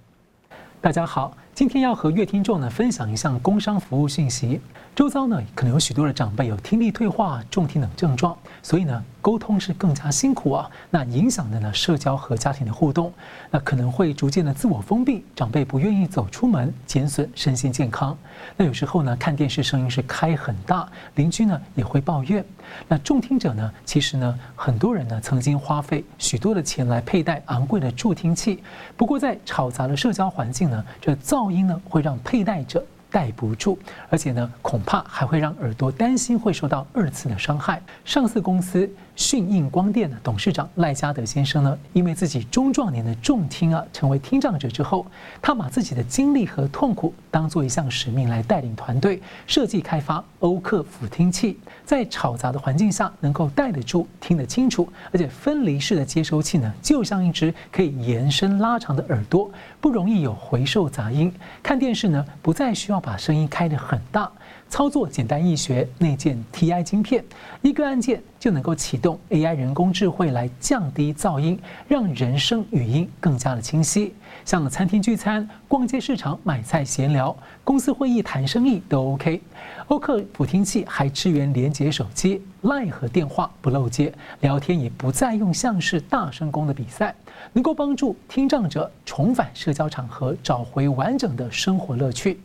大家好，今天要和乐听众呢分享一项工商服务讯息。周遭呢可能有许多的长辈有听力退化、重听等症状，所以呢沟通是更加辛苦啊。那影响的呢社交和家庭的互动，那可能会逐渐的自我封闭，长辈不愿意走出门，减损身心健康。那有时候呢看电视声音是开很大，邻居呢也会抱怨。那重听者呢，其实呢很多人呢曾经花费许多的钱来佩戴昂贵的助听器，不过在嘈杂的社交环境呢，这噪音呢会让佩戴者。戴不住，而且呢，恐怕还会让耳朵担心会受到二次的伤害。上市公司。讯应光电的董事长赖嘉德先生呢，因为自己中壮年的重听啊，成为听障者之后，他把自己的经历和痛苦当做一项使命来带领团队设计开发欧克辅听器，在吵杂的环境下能够戴得住、听得清楚，而且分离式的接收器呢，就像一只可以延伸拉长的耳朵，不容易有回授杂音。看电视呢，不再需要把声音开得很大。操作简单易学，内建 TI 晶片，一个按键就能够启动 AI 人工智慧来降低噪音，让人声语音更加的清晰。像餐厅聚餐、逛街市场买菜闲聊、公司会议谈生意都 OK。欧克辅听器还支援连接手机、Line 和电话不漏接，聊天也不再用像是大声功的比赛，能够帮助听障者重返社交场合，找回完整的生活乐趣。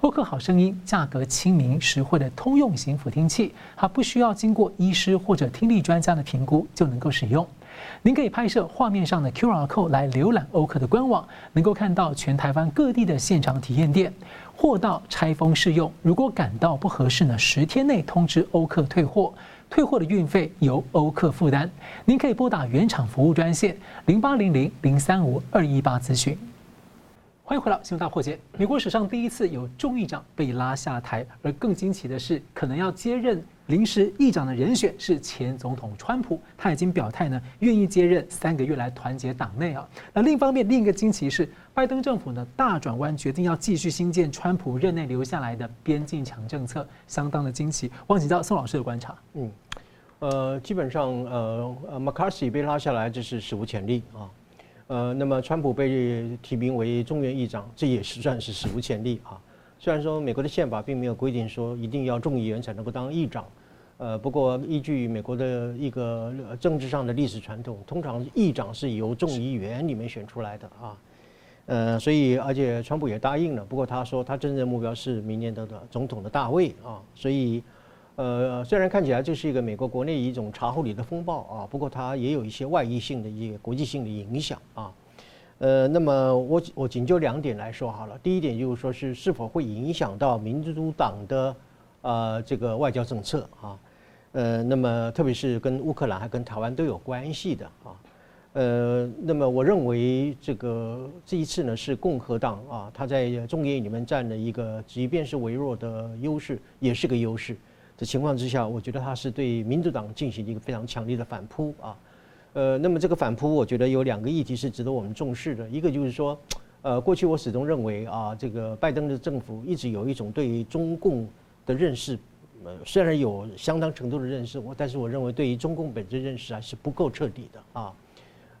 欧克好声音，价格亲民、实惠的通用型辅听器，它不需要经过医师或者听力专家的评估就能够使用。您可以拍摄画面上的 QR code 来浏览欧克的官网，能够看到全台湾各地的现场体验店。货到拆封试用，如果感到不合适呢，十天内通知欧克退货，退货的运费由欧克负担。您可以拨打原厂服务专线零八零零零三五二一八咨询。欢迎回到新闻大破解。美国史上第一次有众议长被拉下台，而更惊奇的是，可能要接任临时议长的人选是前总统川普，他已经表态呢，愿意接任三个月来团结党内啊。那另一方面，另一个惊奇是，拜登政府呢大转弯，决定要继续新建川普任内留下来的边境墙政策，相当的惊奇。汪请教宋老师的观察。嗯，呃，基本上呃呃，McCarthy 被拉下来，这是史无前例啊。呃，那么川普被提名为众院议长，这也是算是史无前例啊。虽然说美国的宪法并没有规定说一定要众议员才能够当议长，呃，不过依据美国的一个政治上的历史传统，通常议长是由众议员里面选出来的啊。呃，所以而且川普也答应了，不过他说他真正的目标是明年的总统的大位啊。所以，呃，虽然看起来这是一个美国国内一种茶壶里的风暴啊，不过它也有一些外溢性的一些国际性的影响啊。呃，那么我我仅就两点来说好了。第一点就是说是是否会影响到民主党的呃这个外交政策啊。呃，那么特别是跟乌克兰还跟台湾都有关系的啊。呃，那么我认为这个这一次呢是共和党啊，他在众议院里面占了一个即便是微弱的优势，也是个优势的情况之下，我觉得他是对民主党进行一个非常强烈的反扑啊。呃，那么这个反扑，我觉得有两个议题是值得我们重视的，一个就是说，呃，过去我始终认为啊，这个拜登的政府一直有一种对于中共的认识，呃，虽然有相当程度的认识，我但是我认为对于中共本质认识还是不够彻底的啊。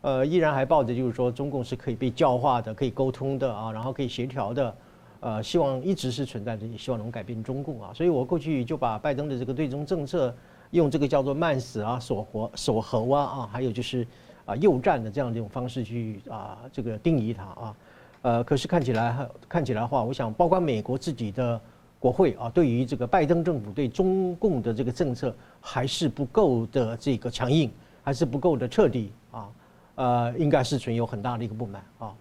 呃，依然还抱着就是说，中共是可以被教化的，可以沟通的啊，然后可以协调的，呃，希望一直是存在的，也希望能改变中共啊。所以我过去就把拜登的这个对中政策，用这个叫做慢死啊、锁活、锁喉啊啊，还有就是啊诱战的这样的一种方式去啊这个定义它啊。呃，可是看起来看起来的话，我想包括美国自己的国会啊，对于这个拜登政府对中共的这个政策还是不够的这个强硬，还是不够的彻底啊。呃，应该是存有很大的一个不满啊，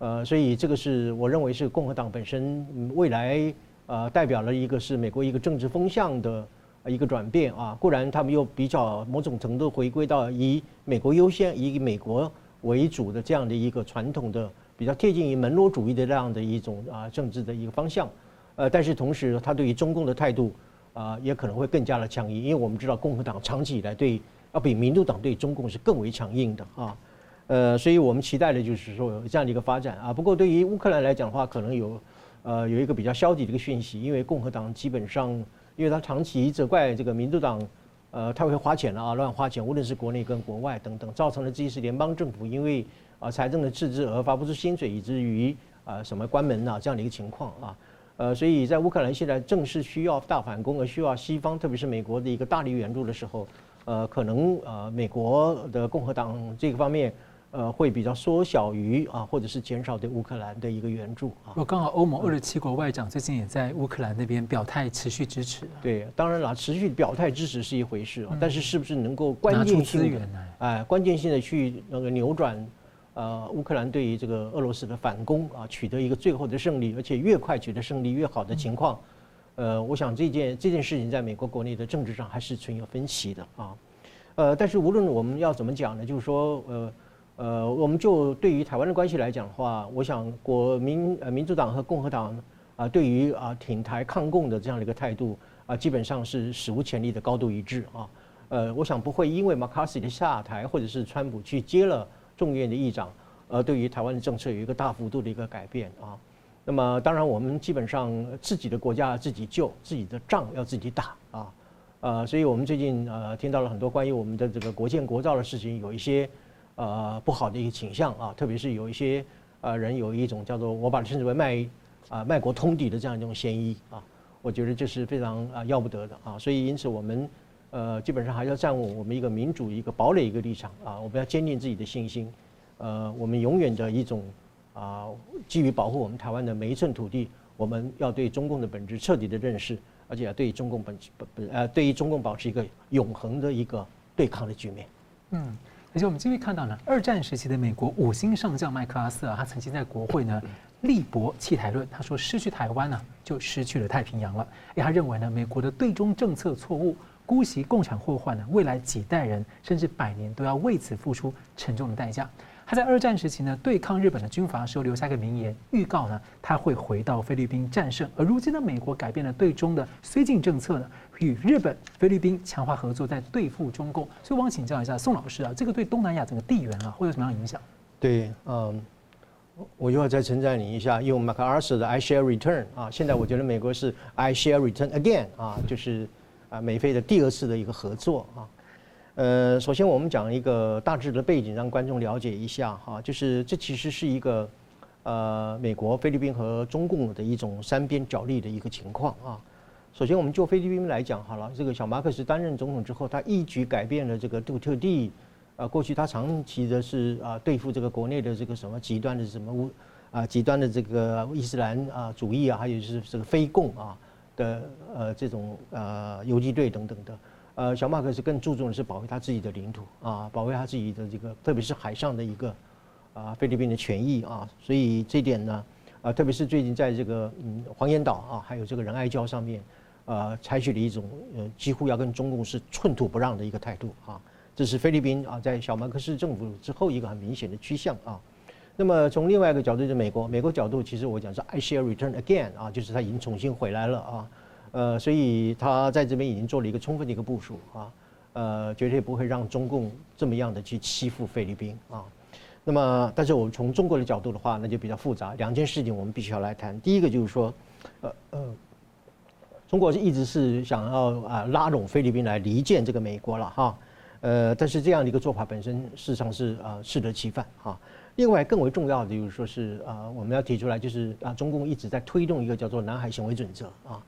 呃，所以这个是我认为是共和党本身未来呃代表了一个是美国一个政治风向的一个转变啊。固然他们又比较某种程度回归到以美国优先、以美国为主的这样的一个传统的比较贴近于门罗主义的这样的一种啊政治的一个方向，呃，但是同时他对于中共的态度啊也可能会更加的强硬，因为我们知道共和党长期以来对要比民主党对中共是更为强硬的啊。呃，所以我们期待的就是说有这样的一个发展啊。不过对于乌克兰来讲的话，可能有呃有一个比较消极的一个讯息，因为共和党基本上，因为他长期责怪这个民主党，呃，他会花钱了啊，乱花钱，无论是国内跟国外等等，造成了这些联邦政府因为啊财政的赤字而发不出薪水，以至于啊什么关门啊这样的一个情况啊。呃，所以在乌克兰现在正是需要大反攻，而需要西方，特别是美国的一个大力援助的时候，呃，可能呃美国的共和党这个方面。呃，会比较缩小于啊，或者是减少对乌克兰的一个援助啊。我刚好欧盟二十七国外长最近也在乌克兰那边表态持续支持。对，当然了，持续表态支持是一回事啊，但是是不是能够关键性的哎，关键性的去那个扭转呃乌克兰对于这个俄罗斯的反攻啊，取得一个最后的胜利，而且越快取得胜利越好的情况，呃，我想这件这件事情在美国国内的政治上还是存有分歧的啊。呃，但是无论我们要怎么讲呢，就是说呃。呃，我们就对于台湾的关系来讲的话，我想国民呃民主党和共和党啊，对于啊挺台抗共的这样的一个态度啊，基本上是史无前例的高度一致啊。呃，我想不会因为麦卡锡的下台，或者是川普去接了众院的议长，而对于台湾的政策有一个大幅度的一个改变啊。那么当然，我们基本上自己的国家自己救，自己的仗要自己打啊。呃，所以我们最近呃听到了很多关于我们的这个国建国造的事情，有一些。呃，不好的一个倾向啊，特别是有一些呃人有一种叫做我把它称之为卖啊卖国通敌的这样一种嫌疑啊，我觉得这是非常啊要不得的啊，所以因此我们呃基本上还是要站稳我们一个民主一个堡垒一个立场啊，我们要坚定自己的信心，呃，我们永远的一种啊基于保护我们台湾的每一寸土地，我们要对中共的本质彻底的认识，而且要对中共本本本呃对于中共保持一个永恒的一个对抗的局面，嗯。而且我们今天看到呢，二战时期的美国五星上将麦克阿瑟啊，他曾经在国会呢力驳弃台论，他说失去台湾呢就失去了太平洋了。哎他认为呢，美国的对中政策错误，姑息共产祸患呢，未来几代人甚至百年都要为此付出沉重的代价。他在二战时期呢，对抗日本的军阀时候留下一个名言，预告呢他会回到菲律宾战胜。而如今呢，美国改变了对中的绥靖政策呢，与日本、菲律宾强化合作，在对付中共。所以我想请教一下宋老师啊，这个对东南亚整个地缘啊会有什么样影响？对，嗯。我又要再称赞你一下，用 MacArthur 的 I shall return 啊，现在我觉得美国是 I shall return again 啊，就是啊美菲的第二次的一个合作啊。呃，首先我们讲一个大致的背景，让观众了解一下哈，就是这其实是一个呃美国、菲律宾和中共的一种三边角力的一个情况啊。首先我们就菲律宾来讲好了，这个小马克思担任总统之后，他一举改变了这个杜特地。啊，过去他长期的是啊，对付这个国内的这个什么极端的什么乌啊，极端的这个伊斯兰啊主义啊，还有就是这个非共啊的呃这种呃游击队等等的。呃，小马克是更注重的是保卫他自己的领土啊，保卫他自己的这个，特别是海上的一个啊菲律宾的权益啊。所以这点呢，啊，特别是最近在这个嗯黄岩岛啊，还有这个仁爱礁上面，啊，采取了一种呃几乎要跟中共是寸土不让的一个态度啊。这是菲律宾啊，在小马克思政府之后一个很明显的趋向啊。那么从另外一个角度，就是美国，美国角度其实我讲是 I shall return again 啊，就是他已经重新回来了啊。呃，所以他在这边已经做了一个充分的一个部署啊。呃，绝对不会让中共这么样的去欺负菲律宾啊。那么，但是我们从中国的角度的话，那就比较复杂。两件事情我们必须要来谈。第一个就是说，呃呃，中国是一直是想要啊拉拢菲律宾来离间这个美国了哈。呃，但是这样的一个做法本身事实上是啊适得其反哈。另外更为重要的就是说是啊，我们要提出来就是啊，中共一直在推动一个叫做南海行为准则啊，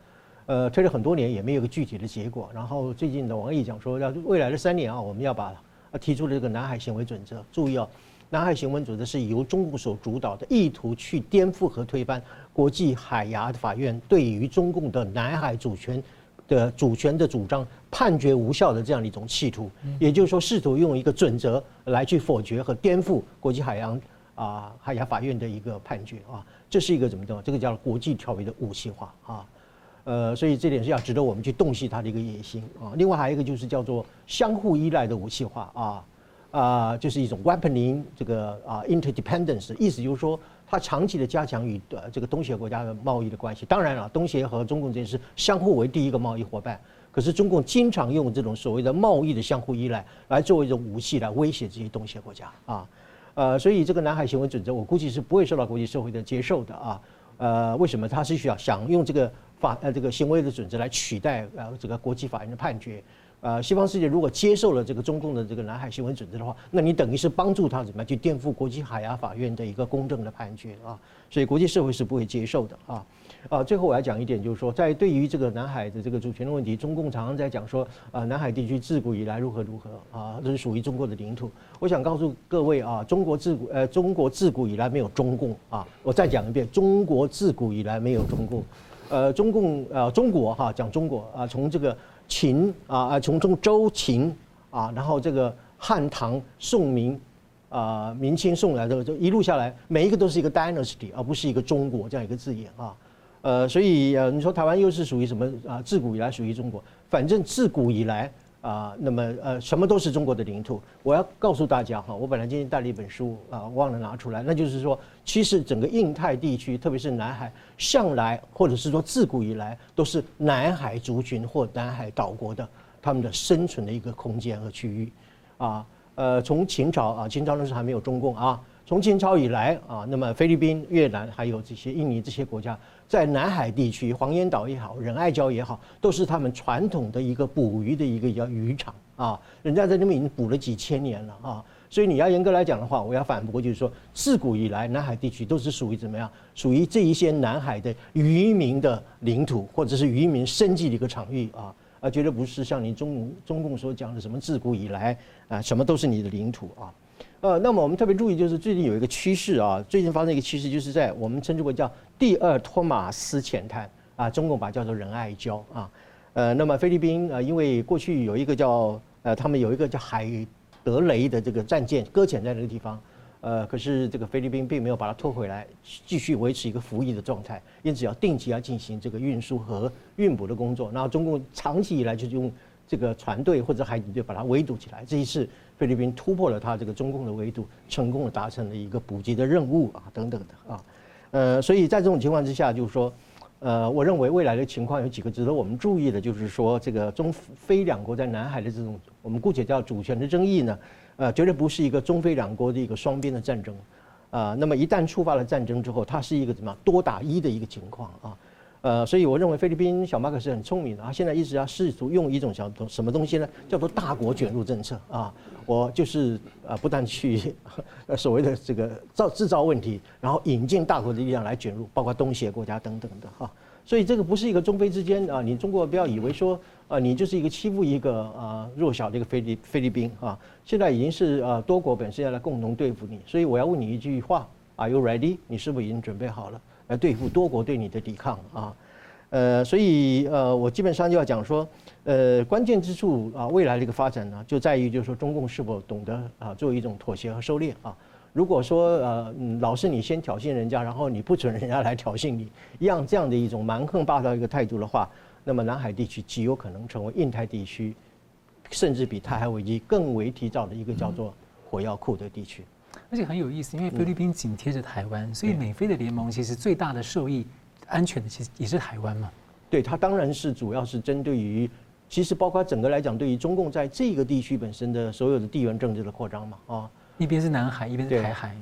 呃，推了很多年也没有个具体的结果。然后最近的王毅讲说，要未来的三年啊，我们要把啊提出了这个南海行为准则。注意哦，南海行为准则是由中共所主导的，意图去颠覆和推翻国际海牙法院对于中共的南海主权。的主权的主张判决无效的这样的一种企图，也就是说，试图用一个准则来去否决和颠覆国际海洋啊海牙法院的一个判决啊，这是一个怎么的？这个叫国际条约的武器化啊，呃，所以这点是要值得我们去洞悉它的一个野心啊。另外还有一个就是叫做相互依赖的武器化啊啊，就是一种 weaponing 这个啊 interdependence，意思就是说。它长期的加强与呃这个东协国家的贸易的关系，当然了，东协和中共之间是相互为第一个贸易伙伴。可是中共经常用这种所谓的贸易的相互依赖来作为一种武器来威胁这些东协国家啊，呃，所以这个南海行为准则，我估计是不会受到国际社会的接受的啊。呃，为什么？他是需要想用这个法呃这个行为的准则来取代呃这个国际法院的判决。呃，西方世界如果接受了这个中共的这个南海行为准则的话，那你等于是帮助他怎么样去颠覆国际海牙法院的一个公正的判决啊，所以国际社会是不会接受的啊。啊，最后我要讲一点，就是说，在对于这个南海的这个主权的问题，中共常常在讲说啊，南海地区自古以来如何如何啊，这是属于中国的领土。我想告诉各位啊，中国自古呃，中国自古以来没有中共啊，我再讲一遍，中国自古以来没有中共，呃，中共呃，中国哈，讲中国啊，从这个。秦啊啊，从中周秦啊，然后这个汉唐宋明啊，明清宋来的，就一路下来，每一个都是一个 dynasty，而不是一个中国这样一个字眼啊。呃，所以呃，你说台湾又是属于什么啊？自古以来属于中国，反正自古以来。啊，那么呃，什么都是中国的领土。我要告诉大家哈，我本来今天带了一本书啊，忘了拿出来。那就是说，其实整个印太地区，特别是南海，向来或者是说自古以来，都是南海族群或南海岛国的他们的生存的一个空间和区域。啊，呃，从秦朝啊，秦朝那时候还没有中共啊，从秦朝以来啊，那么菲律宾、越南还有这些印尼这些国家。在南海地区，黄岩岛也好，仁爱礁也好，都是他们传统的一个捕鱼的一个叫渔场啊。人家在那边已经捕了几千年了啊。所以你要严格来讲的话，我要反驳，就是说，自古以来南海地区都是属于怎么样？属于这一些南海的渔民的领土，或者是渔民生计的一个场域啊，而绝对不是像你中中共所讲的什么自古以来啊，什么都是你的领土啊。呃，那么我们特别注意，就是最近有一个趋势啊，最近发生一个趋势，就是在我们称之为叫第二托马斯浅滩啊，中共把它叫做仁爱礁啊。呃，那么菲律宾啊，因为过去有一个叫呃，他们有一个叫海德雷的这个战舰搁浅在那个地方，呃，可是这个菲律宾并没有把它拖回来，继续维持一个服役的状态，因此要定期要进行这个运输和运补的工作。然后中共长期以来就是用这个船队或者海警队把它围堵起来，这一次。菲律宾突破了它这个中共的围堵，成功的达成了一个补给的任务啊等等的啊，呃，所以在这种情况之下，就是说。呃，我认为未来的情况有几个值得我们注意的，就是说这个中菲两国在南海的这种我们姑且叫主权的争议呢，呃，绝对不是一个中菲两国的一个双边的战争，啊、那么一旦触发了战争之后，它是一个怎么多打一的一个情况啊，呃，所以我认为菲律宾小马可是很聪明的啊，现在一直要试图用一种小东什么东西呢，叫做大国卷入政策啊，我就是啊不但去所谓的这个造制造问题，然后引进大国的力量来卷入，包括东协国家等等的哈。所以这个不是一个中非之间啊，你中国不要以为说啊，你就是一个欺负一个啊弱小的一个菲律菲律宾啊，现在已经是啊多国本身要来共同对付你，所以我要问你一句话：Are you ready？你是不是已经准备好了来对付多国对你的抵抗啊？呃，所以呃，我基本上就要讲说，呃，关键之处啊，未来的一个发展呢，就在于就是说中共是否懂得啊，作为一种妥协和收敛啊。如果说呃，老是你先挑衅人家，然后你不准人家来挑衅你，一样这样的一种蛮横霸道一个态度的话，那么南海地区极有可能成为印太地区，甚至比台海危机更为提早的一个叫做火药库的地区。而且很有意思，因为菲律宾紧贴着台湾，所以美菲的联盟其实最大的受益安全的其实也是台湾嘛。对，它当然是主要是针对于，其实包括整个来讲，对于中共在这个地区本身的所有的地缘政治的扩张嘛，啊。一边是南海，一边是台海，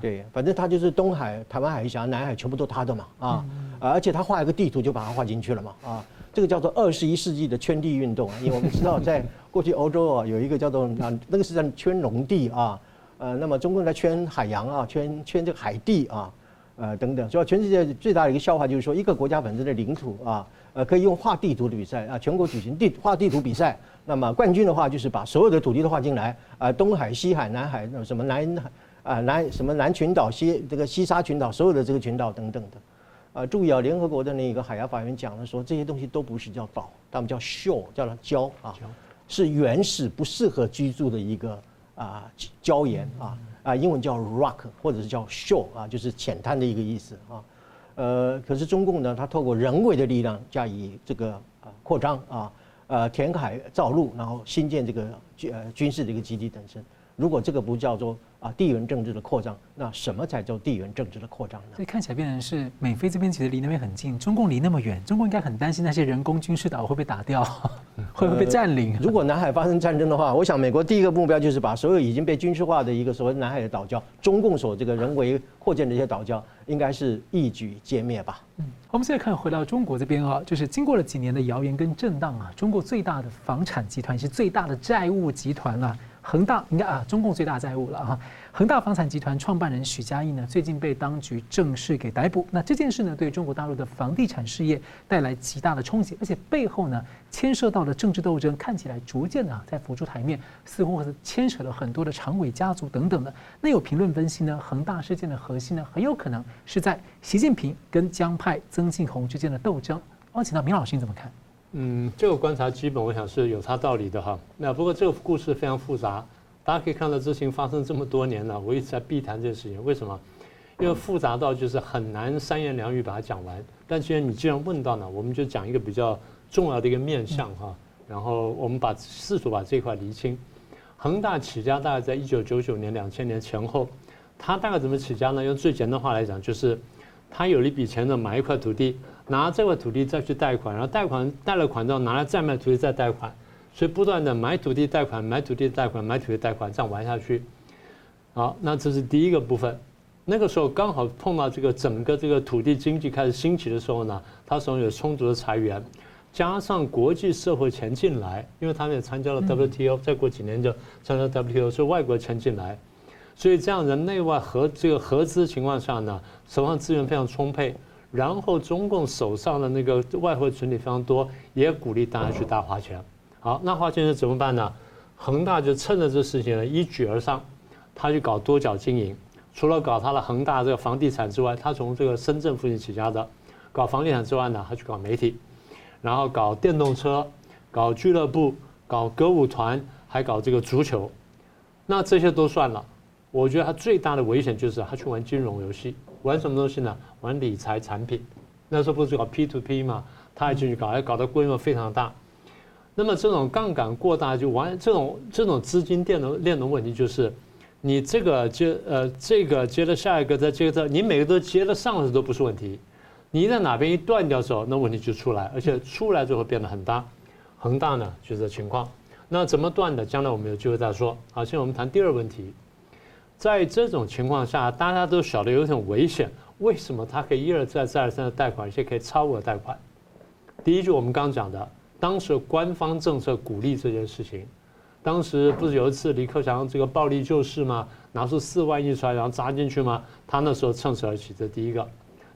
对，反正它就是东海、台湾海峡、南海全部都它的嘛，啊，而且它画一个地图就把它画进去了嘛，啊，这个叫做二十一世纪的圈地运动，因为我们知道在过去欧洲啊有一个叫做啊，那个是在圈农地啊，呃，那么中共在圈海洋啊，圈圈这个海地啊，呃等等，所以全世界最大的一个笑话就是说，一个国家本身的领土啊，呃，可以用画地图的比赛啊，全国举行地画地图比赛。那么冠军的话就是把所有的土地都画进来，啊，东海、西海、南海，什么南海啊南什么南群岛、西这个西沙群岛，所有的这个群岛等等的，啊，注意啊，联合国的那个海洋法院讲了说，这些东西都不是叫岛，他们叫 shore，叫它礁啊，是原始不适合居住的一个啊礁岩啊啊，英文叫 rock 或者是叫 s h o w 啊，就是浅滩的一个意思啊，呃，可是中共呢，它透过人为的力量加以这个啊扩张啊。呃，填海造陆，然后新建这个军呃军事的一个基地等等。如果这个不叫做啊地缘政治的扩张，那什么才叫地缘政治的扩张呢？所以看起来变成是美菲这边其实离那边很近，中共离那么远，中共应该很担心那些人工军事岛会被打掉，会不会被占领？呃，如果南海发生战争的话，我想美国第一个目标就是把所有已经被军事化的一个所谓南海的岛礁，中共所这个人为扩建的一些岛礁，应该是一举歼灭吧。嗯，我们现在看回到中国这边啊，就是经过了几年的谣言跟震荡啊，中国最大的房产集团是最大的债务集团啊。恒大应该啊，中共最大债务了啊。恒大房产集团创办人许家印呢，最近被当局正式给逮捕。那这件事呢，对中国大陆的房地产事业带来极大的冲击，而且背后呢，牵涉到的政治斗争，看起来逐渐的在浮出台面，似乎是牵扯了很多的常委家族等等的。那有评论分析呢，恒大事件的核心呢，很有可能是在习近平跟江派曾庆红之间的斗争。我请到明老师，你怎么看？嗯，这个观察基本我想是有它道理的哈。那不过这个故事非常复杂，大家可以看到，事情发生这么多年了，我一直在避谈这个事情。为什么？因为复杂到就是很难三言两语把它讲完。但既然你既然问到呢，我们就讲一个比较重要的一个面向哈。然后我们把试图把这块厘清。恒大起家大概在一九九九年、两千年前后，他大概怎么起家呢？用最简单的话来讲，就是他有了一笔钱呢，买一块土地。拿这块土地再去贷款，然后贷款贷了款之后拿来再卖土地再贷款，所以不断的买土地贷款、买土地贷款、买土地贷款这样玩下去。好，那这是第一个部分。那个时候刚好碰到这个整个这个土地经济开始兴起的时候呢，他手上有充足的财源，加上国际社会钱进来，因为他们也参加了 WTO，再过几年就参加 WTO，所以外国钱进来，所以这样人内外合这个合资情况下呢，手上资源非常充沛。然后中共手上的那个外汇存底非常多，也鼓励大家去大花钱。好，那花钱是怎么办呢？恒大就趁着这事情呢一举而上，他去搞多角经营。除了搞他的恒大这个房地产之外，他从这个深圳附近起家的，搞房地产之外呢，他去搞媒体，然后搞电动车，搞俱乐部，搞歌舞团，还搞这个足球。那这些都算了，我觉得他最大的危险就是他去玩金融游戏。玩什么东西呢？玩理财产品，那时候不是搞 P to P 嘛？他还进去搞，还搞得规模非常大。那么这种杠杆过大就玩，这种这种资金链的链的问题就是，你这个接呃这个接着下一个再接着，你每个都接得上的都不是问题，你在哪边一断掉之后，那问题就出来，而且出来之后变得很大。恒大呢就是这情况，那怎么断的？将来我们有机会再说。好，现在我们谈第二问题，在这种情况下，大家都晓得有点危险，为什么它可以一而再再而三的贷款，而且可以超额贷款？第一句我们刚讲的。当时官方政策鼓励这件事情，当时不是有一次李克强这个暴力救市吗？拿出四万亿出来然后砸进去吗？他那时候趁势而起，这第一个。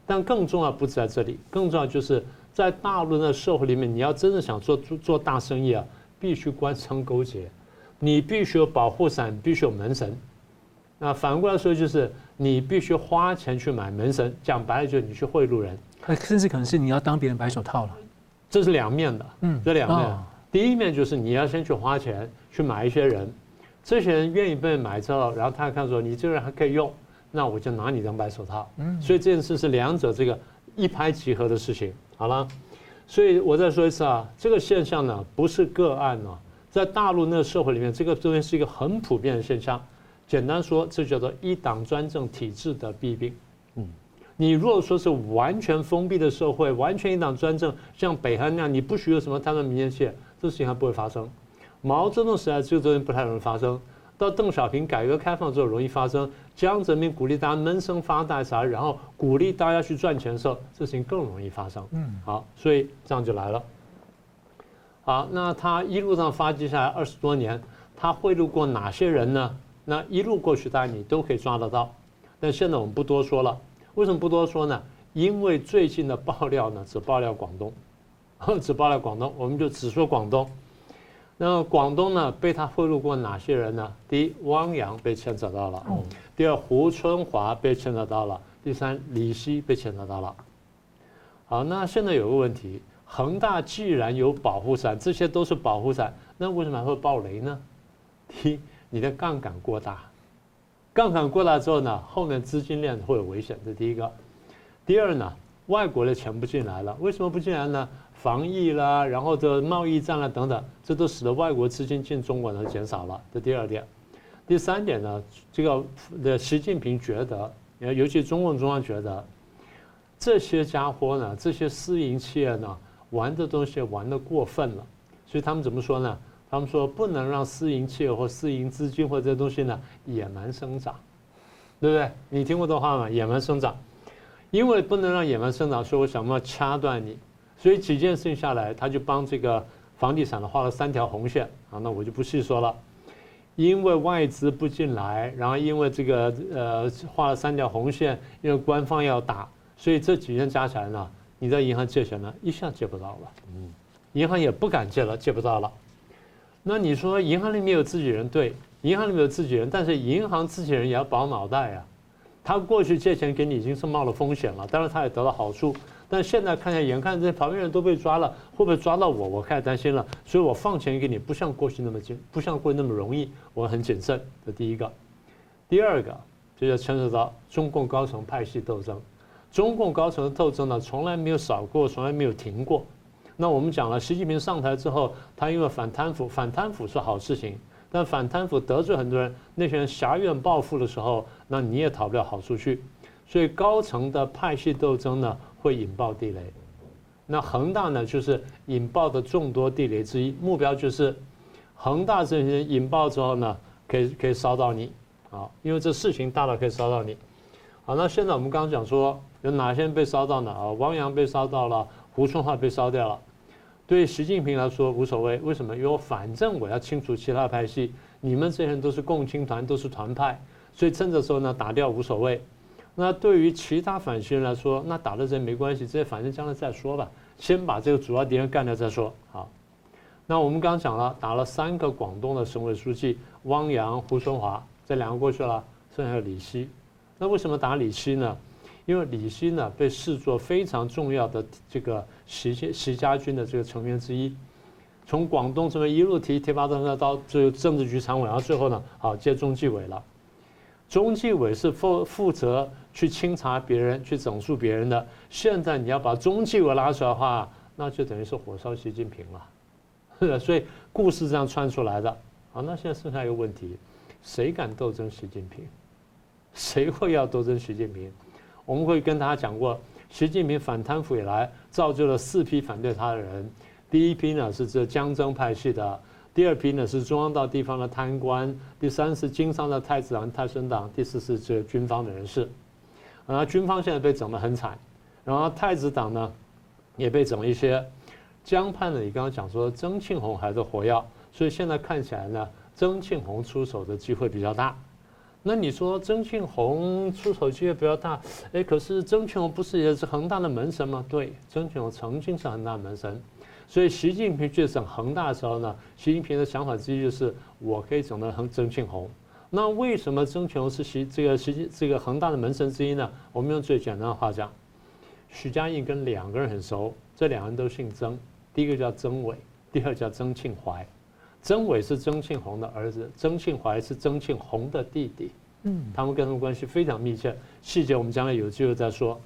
但更重要不是在这里，更重要就是在大陆的社会里面，你要真的想做做做大生意啊，必须官商勾结，你必须有保护伞，必须有门神。那反过来说就是你必须花钱去买门神，讲白了就是你去贿赂人，甚至可能是你要当别人白手套了。这是两面的，嗯，这两面，第一面就是你要先去花钱去买一些人，这些人愿意被买之后，然后他看说你这个人还可以用，那我就拿你当白手套，嗯，所以这件事是两者这个一拍即合的事情，好了，所以我再说一次啊，这个现象呢不是个案呢，在大陆那个社会里面，这个东西是一个很普遍的现象，简单说，这叫做一党专政体制的弊病，嗯。你如果说是完全封闭的社会，完全一党专政，像北韩那样，你不许有什么贪官民间企业，这事情还不会发生。毛泽东时代这个东西不太容易发生，到邓小平改革开放之后容易发生。江泽民鼓励大家闷声发大财，然后鼓励大家去赚钱的时候，这事情更容易发生。嗯，好，所以这样就来了。好，那他一路上发迹下来二十多年，他贿赂过哪些人呢？那一路过去，当然你都可以抓得到。但现在我们不多说了。为什么不多说呢？因为最近的爆料呢，只爆料广东，只爆料广东，我们就只说广东。那广东呢，被他贿赂过哪些人呢？第一，汪洋被牵扯到了；第二，胡春华被牵扯到了；第三，李希被牵扯到了。好，那现在有个问题：恒大既然有保护伞，这些都是保护伞，那为什么还会爆雷呢？第一，你的杠杆过大。杠杆过大之后呢，后面资金链会有危险，这第一个。第二呢，外国的钱不进来了，为什么不进来呢？防疫啦，然后这贸易战啦等等，这都使得外国资金进中国呢减少了。这第二点。第三点呢，这个的习近平觉得，尤其中共中央觉得，这些家伙呢，这些私营企业呢，玩的东西玩得过分了，所以他们怎么说呢？他们说不能让私营企业或私营资金或这些东西呢野蛮生长，对不对？你听过这话吗？野蛮生长，因为不能让野蛮生长，所以我想办法掐断你。所以几件事情下来，他就帮这个房地产呢画了三条红线啊，那我就不细说了。因为外资不进来，然后因为这个呃画了三条红线，因为官方要打，所以这几件加起来呢，你在银行借钱呢一下借不到了，嗯，银行也不敢借了，借不到了。那你说银行里面有自己人，对，银行里面有自己人，但是银行自己人也要保脑袋呀。他过去借钱给你已经是冒了风险了，当然他也得了好处，但现在看下眼看这旁边人都被抓了，会不会抓到我？我开始担心了，所以我放钱给你，不像过去那么紧，不像过去那么容易，我很谨慎。这第一个，第二个就要牵扯到中共高层派系斗争，中共高层的斗争呢，从来没有少过，从来没有停过。那我们讲了，习近平上台之后，他因为反贪腐，反贪腐是好事情，但反贪腐得罪很多人，那些人挟怨报复的时候，那你也讨不了好处去，所以高层的派系斗争呢，会引爆地雷。那恒大呢，就是引爆的众多地雷之一，目标就是恒大这些引爆之后呢，可以可以烧到你啊，因为这事情大到可以烧到你。好，那现在我们刚刚讲说有哪些人被烧到呢？啊，汪洋被烧到了，胡春华被烧掉了。对习近平来说无所谓，为什么？因为反正我要清除其他派系，你们这些人都是共青团，都是团派，所以趁着时候呢打掉无所谓。那对于其他反西人来说，那打了这没关系，这些反正将来再说吧，先把这个主要敌人干掉再说。好，那我们刚刚讲了，打了三个广东的省委书记，汪洋、胡春华，这两个过去了，剩下李希。那为什么打李希呢？因为李希呢被视作非常重要的这个习习家军的这个成员之一，从广东这边一路提提拔到到最后政治局常委，然后最后呢，好接中纪委了。中纪委是负负责去清查别人、去整肃别人的。现在你要把中纪委拉出来的话，那就等于是火烧习近平了，所以故事这样串出来的。好，那现在剩下一个问题，谁敢斗争习近平？谁会要斗争习近平？我们会跟大家讲过，习近平反贪腐以来，造就了四批反对他的人。第一批呢是这江泽派系的，第二批呢是中央到地方的贪官，第三是经商的太子党、太孙党，第四是这军方的人士。然后，军方现在被整得很惨，然后太子党呢也被整了一些。江派呢，你刚刚讲说曾庆红还是活跃，所以现在看起来呢，曾庆红出手的机会比较大。那你说曾庆红出手机会比较大，哎，可是曾庆红不是也是恒大的门神吗？对，曾庆红曾经是恒大门神。所以习近平去整恒大的时候呢，习近平的想法之一就是我可以整得很曾庆红。那为什么曾庆红是习这个习这个恒大的门神之一呢？我们用最简单的话讲，许家印跟两个人很熟，这两个人都姓曾，第一个叫曾伟，第二个叫曾庆怀。曾伟是曾庆红的儿子，曾庆怀是曾庆红的弟弟。嗯，他们跟他们关系非常密切，细节我们将来有机会再说。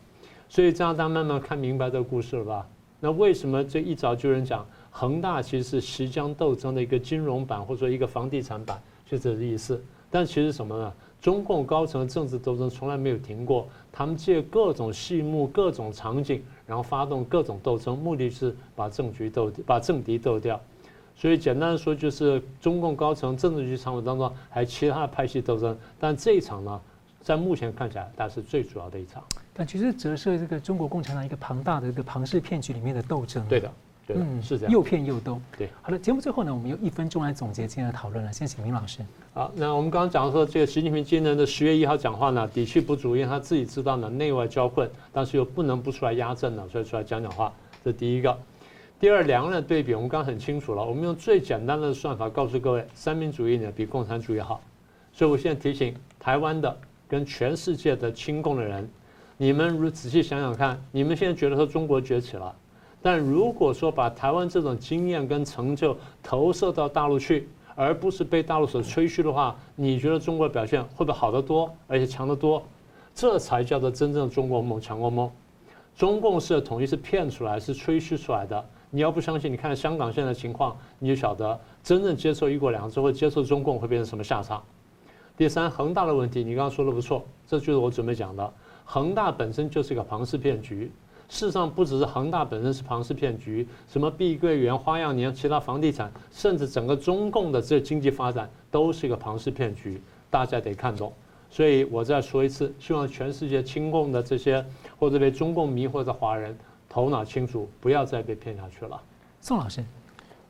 所以这样大家慢慢看明白这个故事了吧？那为什么这一早就有人讲恒大其实是习江斗争的一个金融版，或者说一个房地产版，就这个意思。但其实什么呢？中共高层的政治斗争从来没有停过，他们借各种戏目、各种场景，然后发动各种斗争，目的是把政局斗、把政敌斗掉。所以简单的说，就是中共高层政治局常委当中还有其他的派系斗争，但这一场呢，在目前看起来，它是最主要的一场。但其实折射这个中国共产党一个庞大的一个庞氏骗局里面的斗争。对的，对的，嗯，是这样。又骗又斗。对。好了，节目最后呢，我们用一分钟来总结今天的讨论了。先请明老师。好，那我们刚刚讲说，这个习近平今年的十月一号讲话呢，底气不足，因为他自己知道呢内外交困，但是又不能不出来压阵呢，所以出来讲讲话。这第一个。第二，两个人的对比，我们刚刚很清楚了。我们用最简单的算法告诉各位，三民主义呢比共产主义好。所以我现在提醒台湾的跟全世界的亲共的人。你们如仔细想想看，你们现在觉得说中国崛起了，但如果说把台湾这种经验跟成就投射到大陆去，而不是被大陆所吹嘘的话，你觉得中国表现会不会好得多，而且强得多？这才叫做真正的中国梦、强国梦。中共式的统一是骗出来，是吹嘘出来的。你要不相信，你看香港现在的情况，你就晓得真正接受一国两制或接受中共会变成什么下场。第三，恒大的问题，你刚刚说的不错，这就是我准备讲的。恒大本身就是一个庞氏骗局，事实上不只是恒大本身是庞氏骗局，什么碧桂园、花样年、其他房地产，甚至整个中共的这经济发展都是一个庞氏骗局，大家得看懂。所以我再说一次，希望全世界亲共的这些或者被中共迷惑的华人头脑清楚，不要再被骗下去了。宋老师，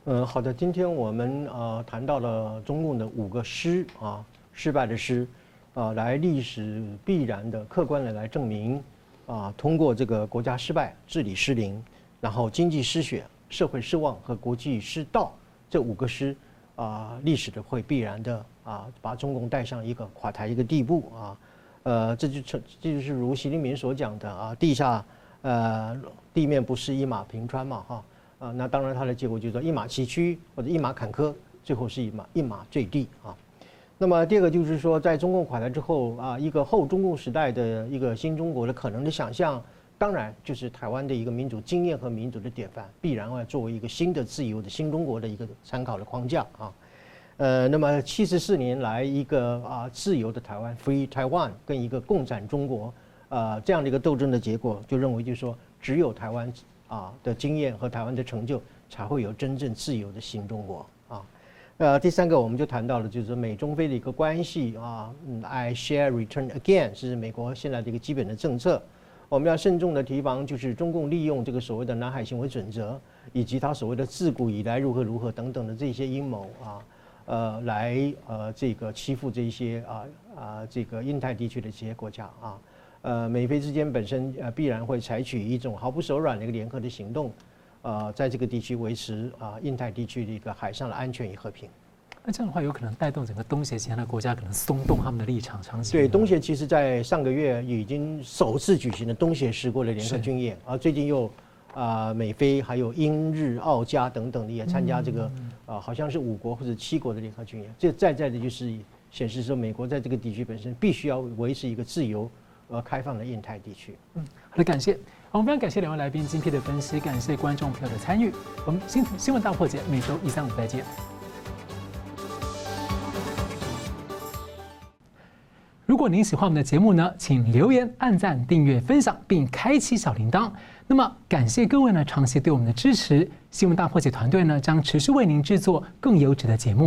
嗯，好的，今天我们呃谈到了中共的五个失啊，失败的失。啊，来历史必然的客观的来证明，啊，通过这个国家失败、治理失灵，然后经济失血、社会失望和国际失道这五个失，啊，历史的会必然的啊，把中共带上一个垮台一个地步啊，呃，这就成这就是如习近平所讲的啊，地下呃地面不是一马平川嘛哈，啊，那当然它的结果就是一马崎岖或者一马坎坷，最后是一马一马坠地啊。那么第二个就是说，在中共垮台之后啊，一个后中共时代的一个新中国的可能的想象，当然就是台湾的一个民主经验和民主的典范，必然要作为一个新的自由的新中国的一个参考的框架啊。呃，那么七十四年来一个啊自由的台湾 （Free Taiwan） 跟一个共产中国啊这样的一个斗争的结果，就认为就是说，只有台湾啊的经验和台湾的成就，才会有真正自由的新中国啊。呃，第三个我们就谈到了，就是美中非的一个关系啊，嗯，I share return again 是美国现在的一个基本的政策，我们要慎重的提防，就是中共利用这个所谓的南海行为准则，以及他所谓的自古以来如何如何等等的这些阴谋啊，呃，来呃这个欺负这些啊啊这个印太地区的这些国家啊，呃，美菲之间本身呃必然会采取一种毫不手软的一个联合的行动。呃，在这个地区维持啊，印太地区的一个海上的安全与和平。那这样的话，有可能带动整个东协其他的国家可能松动他们的立场，长期。对，东协其实在上个月已经首次举行了东协十国的联合军演，而最近又啊，美菲还有英日澳加等等的也参加这个啊，好像是五国或者七国的联合军演。这在在的就是显示说，美国在这个地区本身必须要维持一个自由而开放的印太地区。嗯，好的，感谢。我们非常感谢两位来宾精辟的分析，感谢观众朋友的参与。我们新新闻大破解每周一、三、五再见。如果您喜欢我们的节目呢，请留言、按赞、订阅、分享，并开启小铃铛。那么，感谢各位呢长期对我们的支持。新闻大破解团队呢将持续为您制作更优质的节目。